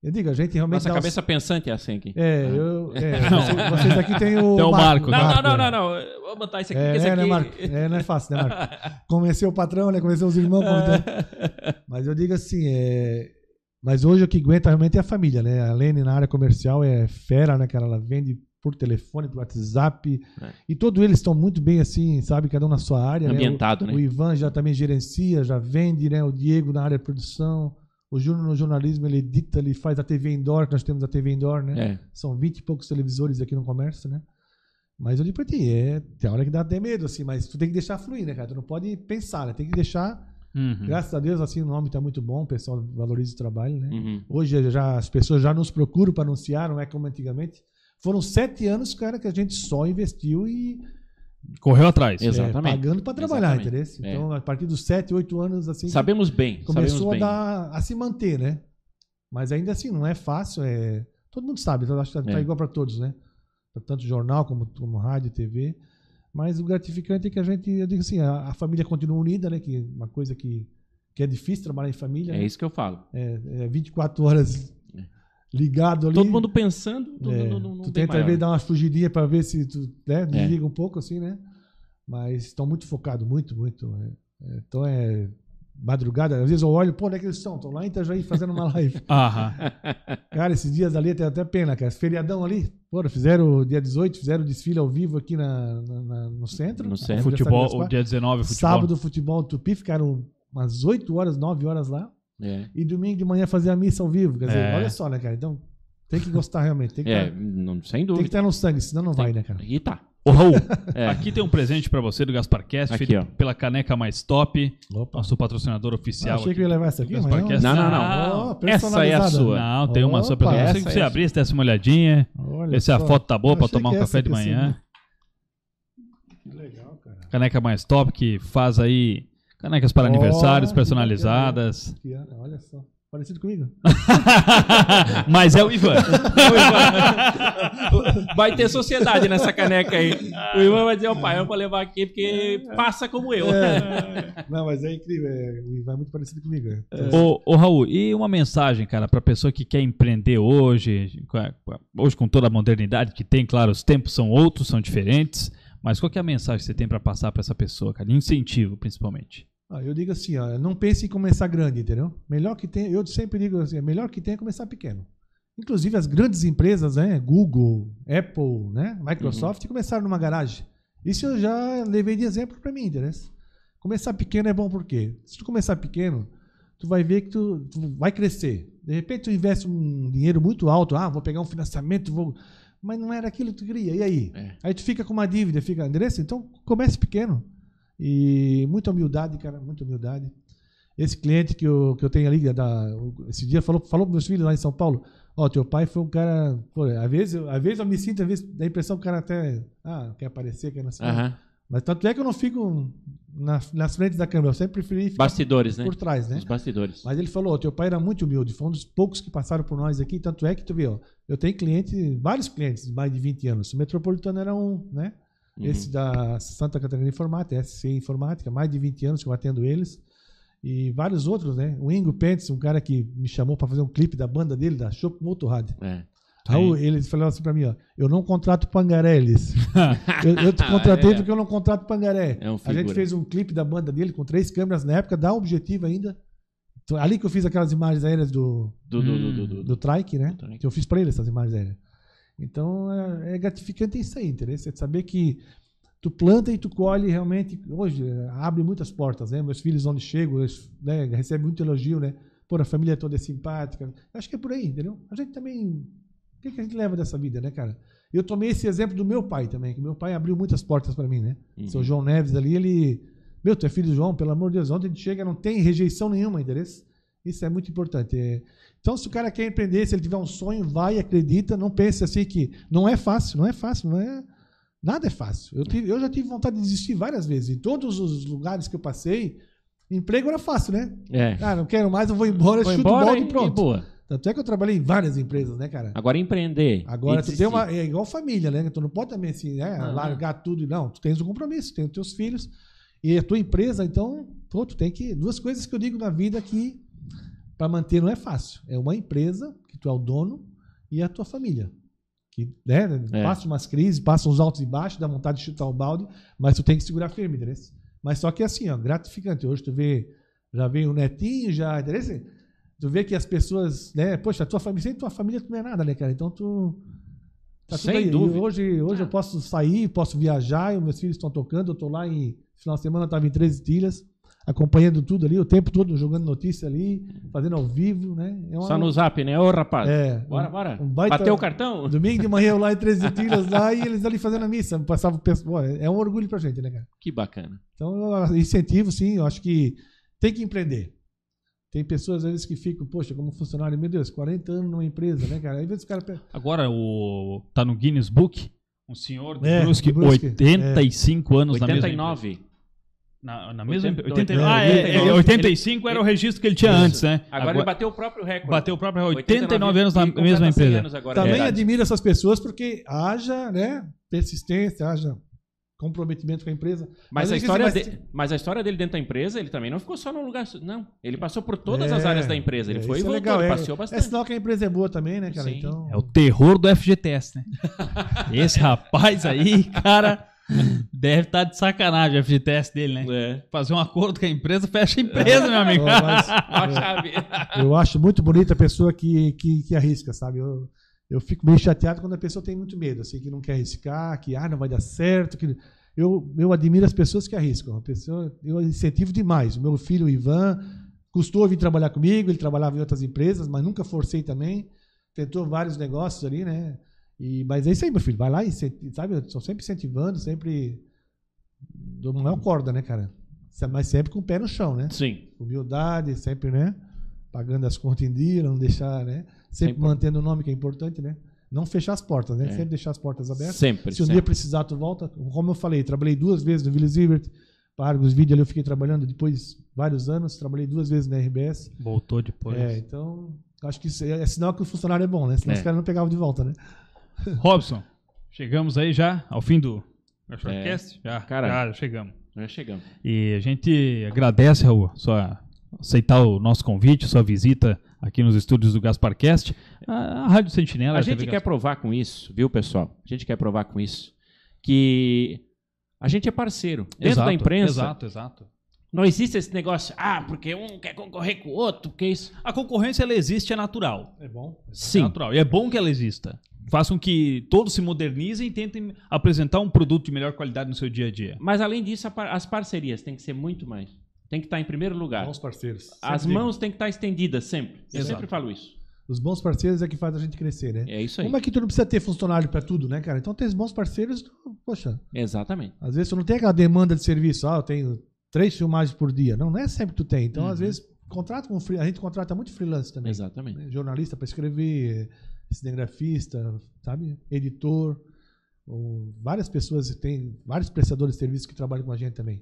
Eu digo, a gente realmente. Nossa cabeça pensante é assim aqui. É, eu. É, vocês, vocês aqui tem o. Tem o Marco, Não, Marco, não, não, é. não, não. Eu Vou botar isso aqui, É, esse é, aqui. né, Marco? É, não é fácil, né, Marco? Convencer o patrão, né? Convencer os irmãos. convencer- Mas eu digo assim, é... mas hoje o que aguenta realmente é a família, né? A Lene na área comercial é fera, né, cara? Ela vende por telefone, por WhatsApp. É. E todos eles estão muito bem assim, sabe? Cada um na sua área. né? Ambientado, o, né? O Ivan já também gerencia, já vende, né? O Diego na área de produção. O Júnior no jornalismo, ele edita, ele faz a TV Indoor, que nós temos a TV Indoor, né? É. São 20 e poucos televisores aqui no comércio, né? Mas eu digo pra ti, é, tem hora que dá até medo, assim, mas tu tem que deixar fluir, né, cara? Tu não pode pensar, né? Tem que deixar. Uhum. Graças a Deus, assim, o nome tá muito bom, o pessoal valoriza o trabalho, né? Uhum. Hoje já, as pessoas já nos procuram para anunciar, não é como antigamente. Foram sete anos, cara, que a gente só investiu e Correu atrás. é, Exatamente. pagando para trabalhar, entendeu? É. Então, a partir dos sete, oito anos, assim, Sabemos bem. começou sabemos a, bem. dar, a se manter, né? Mas ainda assim, não é fácil. É... Todo mundo sabe, eu acho que tá É. igual para todos, né? Pra Tanto jornal como, como rádio, TV. Mas o gratificante é que a gente, eu digo assim, a, a família continua unida, né? Que é uma coisa que, que é difícil trabalhar em família. É né? isso que eu falo. É, é 24 horas ligado ali. Todo mundo pensando no, É, no, no, no tu tenta às vezes dar uma fugidinha para ver se tu né, É. desliga um pouco, assim, né? Mas estão muito focados, muito, muito. é. É, então é madrugada, às vezes eu olho, pô, onde é que eles estão? Estão lá em Itajaí fazendo uma live. Aham. Cara, esses dias ali tem até pena, cara. Esse feriadão ali, pô, fizeram dia 18, fizeram desfile ao vivo aqui na, na- na- no centro. No centro. Futebol, o dia 19, futebol. Sábado, futebol Tupi, ficaram umas 8 horas, 9 horas lá. É. E domingo de manhã fazer a missa ao vivo. Quer dizer, É. olha só, né, cara? Então, tem que gostar realmente. Tem que É, tá- não, sem tem que dúvida. estar no sangue, senão não vai, né, cara? E tá. Raul, É. aqui tem um presente pra você do Gasparcast, Aqui, feito ó. pela Caneca Mais Top, Opa. nosso patrocinador Ah, oficial. achei aqui que eu ia levar essa aqui, do mas Gasparcast. Não, não, não. Oh, Essa é a sua. Não, tem uma só pra Opa, você. essa é você essa. abrir, desse uma olhadinha. Olha Ver se a só. foto tá boa pra Achei tomar um café de manhã. Que legal, cara. Caneca Mais Top, que faz aí canecas para Ó, aniversários que personalizadas. Que Olha só. Parecido comigo. Mas é o Ivan. Vai ter sociedade nessa caneca aí. O Ivan vai dizer, ó pai, eu vou levar aqui porque passa como eu. É. Não, mas é incrível. É, o Ivan é muito parecido comigo. é. ô, ô, Raul, e uma mensagem, cara, pra pessoa que quer empreender hoje, hoje com toda a modernidade que tem, claro, os tempos são outros, são diferentes, mas qual que é a mensagem que você tem pra passar pra essa pessoa, cara? De incentivo, principalmente. Ah, eu digo assim, ó, não pense em começar grande, entendeu? Melhor que tem, eu sempre digo assim, é melhor que tem é começar pequeno. Inclusive as grandes empresas, né, Google, Apple, né, Microsoft, começaram numa garagem. Isso eu já levei de exemplo para mim, entendeu? Começar pequeno é bom por quê? Se tu começar pequeno, tu vai ver que tu, tu vai crescer. De repente tu investe um dinheiro muito alto, ah, vou pegar um financiamento, vou... mas não era aquilo que tu queria. E aí? É. Aí tu fica com uma dívida, fica, endereço? Então comece pequeno. E muita humildade, cara, muita humildade. Esse cliente que eu, que eu tenho ali, da, esse dia falou, falou para meus filhos lá em São Paulo, ó, teu pai foi um cara, pô, às vezes, às vezes eu me sinto, às vezes dá a impressão que o cara até, ah, quer aparecer, quer não sei. Aham. Mas tanto é que eu não fico na, nas frentes da câmera, eu sempre preferi ficar Bastidores, né? por trás, né? Os bastidores. Mas ele falou, ó, teu pai era muito humilde, foi um dos poucos que passaram por nós aqui, tanto é que tu vê, ó, eu tenho cliente, vários clientes mais de 20 anos, o Metropolitano era um, né? Uhum. Esse da Santa Catarina Informática, SC Informática, mais de 20 anos que eu atendo eles. E vários outros, né? O Ingo Pentes, um cara que me chamou para fazer um clipe da banda dele, da Shop Motorrad. É. Raul, ele falou assim para mim, ó, eu não contrato pangareles. eu, eu te contratei É. porque eu não contrato pangaré. É um a gente fez um clipe da banda dele com três câmeras na época, dá objetivo ainda. Então, ali que eu fiz aquelas imagens aéreas do, Do, do, Hum, do, do, do- do Trike, né? Do trike. Que eu fiz para ele essas imagens aéreas. Então é, é gratificante isso aí, entendeu? Você saber que tu planta e tu colhe realmente. Hoje é, abre muitas portas, né? Meus filhos, onde chegam, eles né, recebem muito elogio, né? Pô, a família toda é simpática. Acho que é por aí, entendeu? A gente também. O que, que a gente leva dessa vida, né, cara? Eu tomei esse exemplo do meu pai também, que meu pai abriu muitas portas para mim, né? Uhum. Seu João Neves ali, ele. Meu, tu é filho do João, pelo amor de Deus, onde ele chega não tem rejeição nenhuma, entendeu? Isso é muito importante. É, Então, se o cara quer empreender, se ele tiver um sonho, vai, acredita, não pense assim que não é fácil, não é fácil, não é. Nada é fácil. Eu, tive- eu já tive vontade de desistir várias vezes. Em todos os lugares que eu passei, emprego era fácil, né? É. Ah, não quero mais, eu vou embora, Foi chuto embora bola e, e pronto. e boa. Tanto é que eu trabalhei em várias empresas, né, cara? Agora empreender. Agora, tu tem uma. É igual família, né? Tu não pode também assim, né, Não. largar tudo. Não, tu tens um compromisso, tem os teus filhos e a tua empresa, então, pô, tu tem que. Duas coisas que eu digo na vida que para manter não é fácil. É uma empresa, que tu é o dono, e a tua família. Que né, É. passa umas crises, passa uns altos e baixos, dá vontade de chutar o balde, mas tu tem que segurar firme, entendeu? Mas só que assim, ó, gratificante. Hoje tu vê, já vem o netinho, já, entendeu? Tu vê que as pessoas, né, poxa, a tua família, sem tua família tu não é nada, né, cara? Então tu. Tá Sem aí. E dúvida. Hoje, hoje Ah. eu posso sair, posso viajar, e meus filhos estão tocando, eu tô lá em. Final de semana eu tava em 13 Tilhas, acompanhando tudo ali, o tempo todo jogando notícia ali, fazendo ao vivo, né? É uma- Só no zap, né? Ô, rapaz. É, Bora, um- bora. um baita- Bateu o cartão? Domingo de manhã eu lá em 13 Tilhas lá e eles ali fazendo a missa. Passava, o pessoal- é um orgulho pra gente, né, cara? Que bacana. Então, eu incentivo, sim, eu acho que tem que empreender. Tem pessoas, às vezes, que ficam, poxa, como funcionário, meu Deus, 40 anos numa empresa, né, cara? Aí, às vezes, o cara. Agora o tá no Guinness Book, um senhor de É, Brusque, de Brusque, 85 anos na mesma 89. empresa. Na, na mesma 80, 89. 89. Ah, é, é, Ele- 85 era o registro que ele tinha Isso. antes, né? Agora, ele bateu o próprio recorde. bateu o próprio 89 anos na mesma 100 empresa. agora. Também É. admiro essas pessoas porque haja, né, persistência, haja comprometimento com a empresa. Mas, Mas a história de- mas a história dele dentro da empresa, ele também não ficou só num lugar. Não. Ele passou por todas É, as áreas da empresa. Ele é, foi e é voltou, legal, ele é- passeou É bastante. sinal que a empresa é boa também, né, cara? Sim. Então, É o terror do FGTS, né? Esse rapaz aí, cara, deve estar de sacanagem o FGTS dele, né? É. Fazer um acordo com a empresa, fecha a empresa, meu amigo. Mas- chave. Eu acho muito bonita a pessoa que, que, que arrisca, sabe? Eu, eu fico meio chateado quando a pessoa tem muito medo, assim, que não quer arriscar, que ah, não vai dar certo. Que... Eu, eu admiro as pessoas que arriscam. A pessoa, eu incentivo demais. O meu filho, o Ivan, custou vir trabalhar comigo, ele trabalhava em outras empresas, mas nunca forcei também. Tentou vários negócios ali, né? E, mas é isso aí, meu filho. Vai lá e, sabe, eu estou sempre incentivando, sempre. Dou maior corda, né, cara? Mas sempre com o pé no chão, né? Sim. humildade, sempre, né? Pagando as contas em dia, não deixar, né? Sempre Sempre. mantendo o nome que é importante, né? Não fechar as portas, né? É. Sempre deixar as portas abertas. Sempre. Se um sempre. dia precisar, tu volta. Como eu falei, trabalhei duas vezes no Vila Zivert, para os vídeos ali eu fiquei trabalhando depois vários anos, trabalhei duas vezes na RBS. Voltou depois. É, então, acho que isso é, é sinal que o funcionário é bom, né? Senão É. os caras não pegavam de volta, né? Robson, chegamos aí já ao fim do podcast? Já, Cara. já chegamos. Já chegamos. E a gente agradece, Raul, sua aceitar o nosso convite, sua visita aqui nos estúdios do Gasparcast. A, a Rádio Sentinela. A a gente TV quer Gaspar- provar com isso, viu, pessoal? A gente quer provar com isso que a gente é parceiro. Dentro Exato, da imprensa, Exato, exato. Não existe esse negócio, ah, porque um quer concorrer com o outro, porque isso. A concorrência, ela existe, é natural. É bom. É Sim. natural. E é bom que ela exista. Façam que todos se modernizem e tentem apresentar um produto de melhor qualidade no seu dia a dia. Mas além disso, as parcerias têm que ser muito mais. Tem que estar em primeiro lugar. Bons parceiros. As Sempre mãos têm que estar estendidas sempre. Eu Exato. sempre falo isso. digo. Os bons parceiros é que faz a gente crescer, né? É isso aí. Como é que tu não precisa ter funcionário pra tudo, né, cara? Então, ter os bons parceiros, poxa, Exatamente. às vezes tu não tem aquela demanda de serviço. Ah, eu tenho três filmagens por dia. Não, não é sempre que tu tem. Então, às Uhum. vezes, contrata com a gente contrata muito freelance também. Exatamente. né? Jornalista para escrever, cinegrafista, sabe? Editor. ou várias pessoas, tem vários prestadores de serviço que trabalham com a gente também.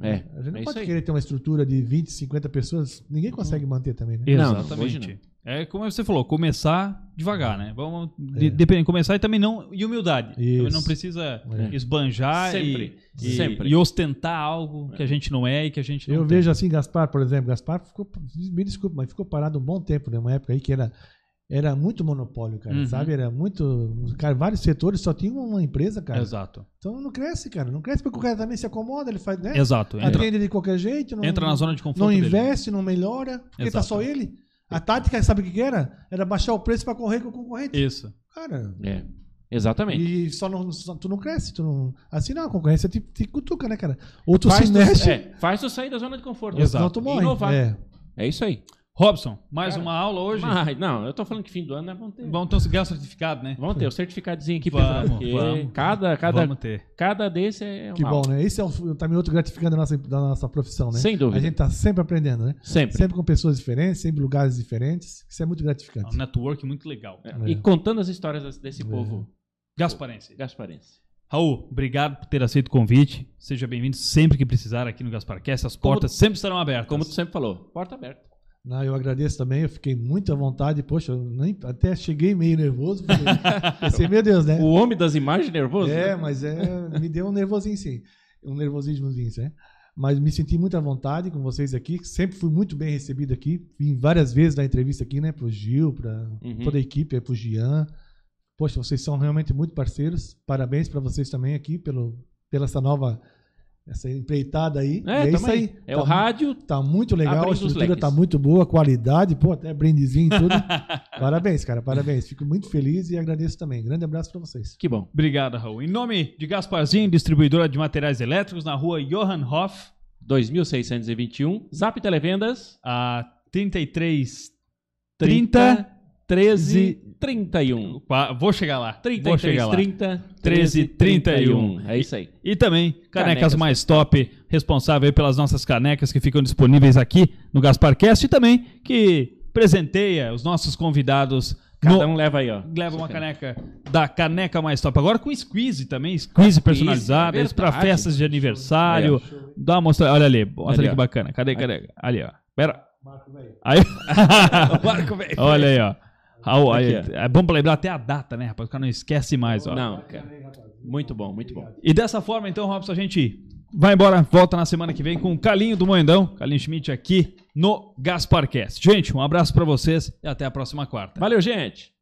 É. A gente não é pode querer ter uma estrutura de 20, 50 pessoas, ninguém consegue manter também, né? Não, Exatamente. É como você falou, começar devagar, né? Vamos de, É. dependendo, começar e também não e humildade. Também Isso. não precisa É. esbanjar Sempre, e, e- sempre. e ostentar algo que a gente não é e que a gente não Eu tem. vejo assim, Gaspar, por exemplo, Gaspar ficou, me desculpa, mas ficou parado um bom tempo, né? Uma época aí que era, era muito monopólio, cara, Uhum. sabe? Era muito. Cara, vários setores só tinham uma empresa, cara. Exato. Então não cresce, cara. Não cresce porque o cara também se acomoda, ele faz, né? Exato. Entra, Atende de qualquer jeito. Não, entra na zona de conforto Não dele. investe, não melhora, porque tá Exato. só ele. A tática, sabe o que era? Era baixar o preço pra correr com o concorrente. Isso. Cara, É. Exatamente. e só não, só- tu não cresce, tu não. Assim não, a concorrência te, te cutuca, né, cara? Ou tu faz, se tu, mexe, é, faz tu sair da zona de conforto. senão tu morre. inovar. É. É isso aí. Robson, mais Cara, uma aula hoje. Mas, não, eu tô falando que fim do ano nós vamos ter. Vamos ter ganhar o certificado, né? Vamos ter o certificadozinho aqui Vamos, vamos. cada, cada, Vamos ter. cada desse é uma Que bom, aula. né? Isso é um, também outro gratificante da nossa, da nossa profissão, né? Sem dúvida. A gente tá sempre aprendendo, né? Sempre. Sempre com pessoas diferentes, sempre em lugares diferentes. Isso é muito É gratificante. um network muito legal. É, E contando as histórias desse- desse povo Gasparense. gasparense. Raul, obrigado por ter aceito o convite. Seja bem-vindo sempre que precisar aqui no Gasparcast. As Como- portas sempre estarão abertas. Como tu sempre falou, porta aberta. Não, eu agradeço também, eu fiquei muito à vontade. Poxa, nem, até cheguei meio nervoso. porque Pensei, meu Deus, né? O homem das imagens nervoso? É, né? mas é, me deu um nervosinho sim. Um nervosismozinho, né? Mas me senti muito à vontade com vocês aqui. Sempre fui muito bem recebido aqui. Vim várias vezes na entrevista aqui, né? Pro Gil, pra Uhum. toda a equipe, é pro Gian. Poxa, vocês são realmente muito parceiros. Parabéns para vocês também aqui pelo, pela essa nova essa empreitada aí. É, é isso aí. aí. É Tá o rádio. Tá muito legal, a estrutura tá muito boa, a qualidade, pô, até brindezinho e tudo. parabéns, cara, parabéns. Fico muito feliz e agradeço também. Grande abraço pra vocês. Que bom. Obrigado, Raul. Em nome de Gasparzinho, distribuidora de materiais elétricos, na rua Johann Hoff, 2621. Zap Televendas. a 33 30 30 13 31. Qua- Vou chegar lá. Vou 33 chegar lá. 30 13 31. É isso aí. E também canecas, Canecas. mais top, responsável aí pelas nossas canecas que ficam disponíveis aqui no Gasparcast e também que presenteia os nossos convidados. Cada no- um leva aí, ó. Leva uma caneca da caneca mais top. Agora com squeeze também, squeeze personalizadas é para festas de aniversário. Dá uma mostra, olha ali, mostra Ali, ali que bacana. Cadê, cadê? Ali, ó. Pera. Marco, velho. Aí, Marco, velho. olha aí, ó. Aí, Aqui, é bom pra lembrar até a data, né, rapaz? O cara não esquece mais, ó. Não, cara. Muito bom, muito bom. E dessa forma, então, Robson, a gente vai embora, volta na semana que vem com o Calinho do Moendão, Calinho Schmidt aqui no Gasparcast. Gente, um abraço pra vocês e até a próxima quarta. Valeu, gente.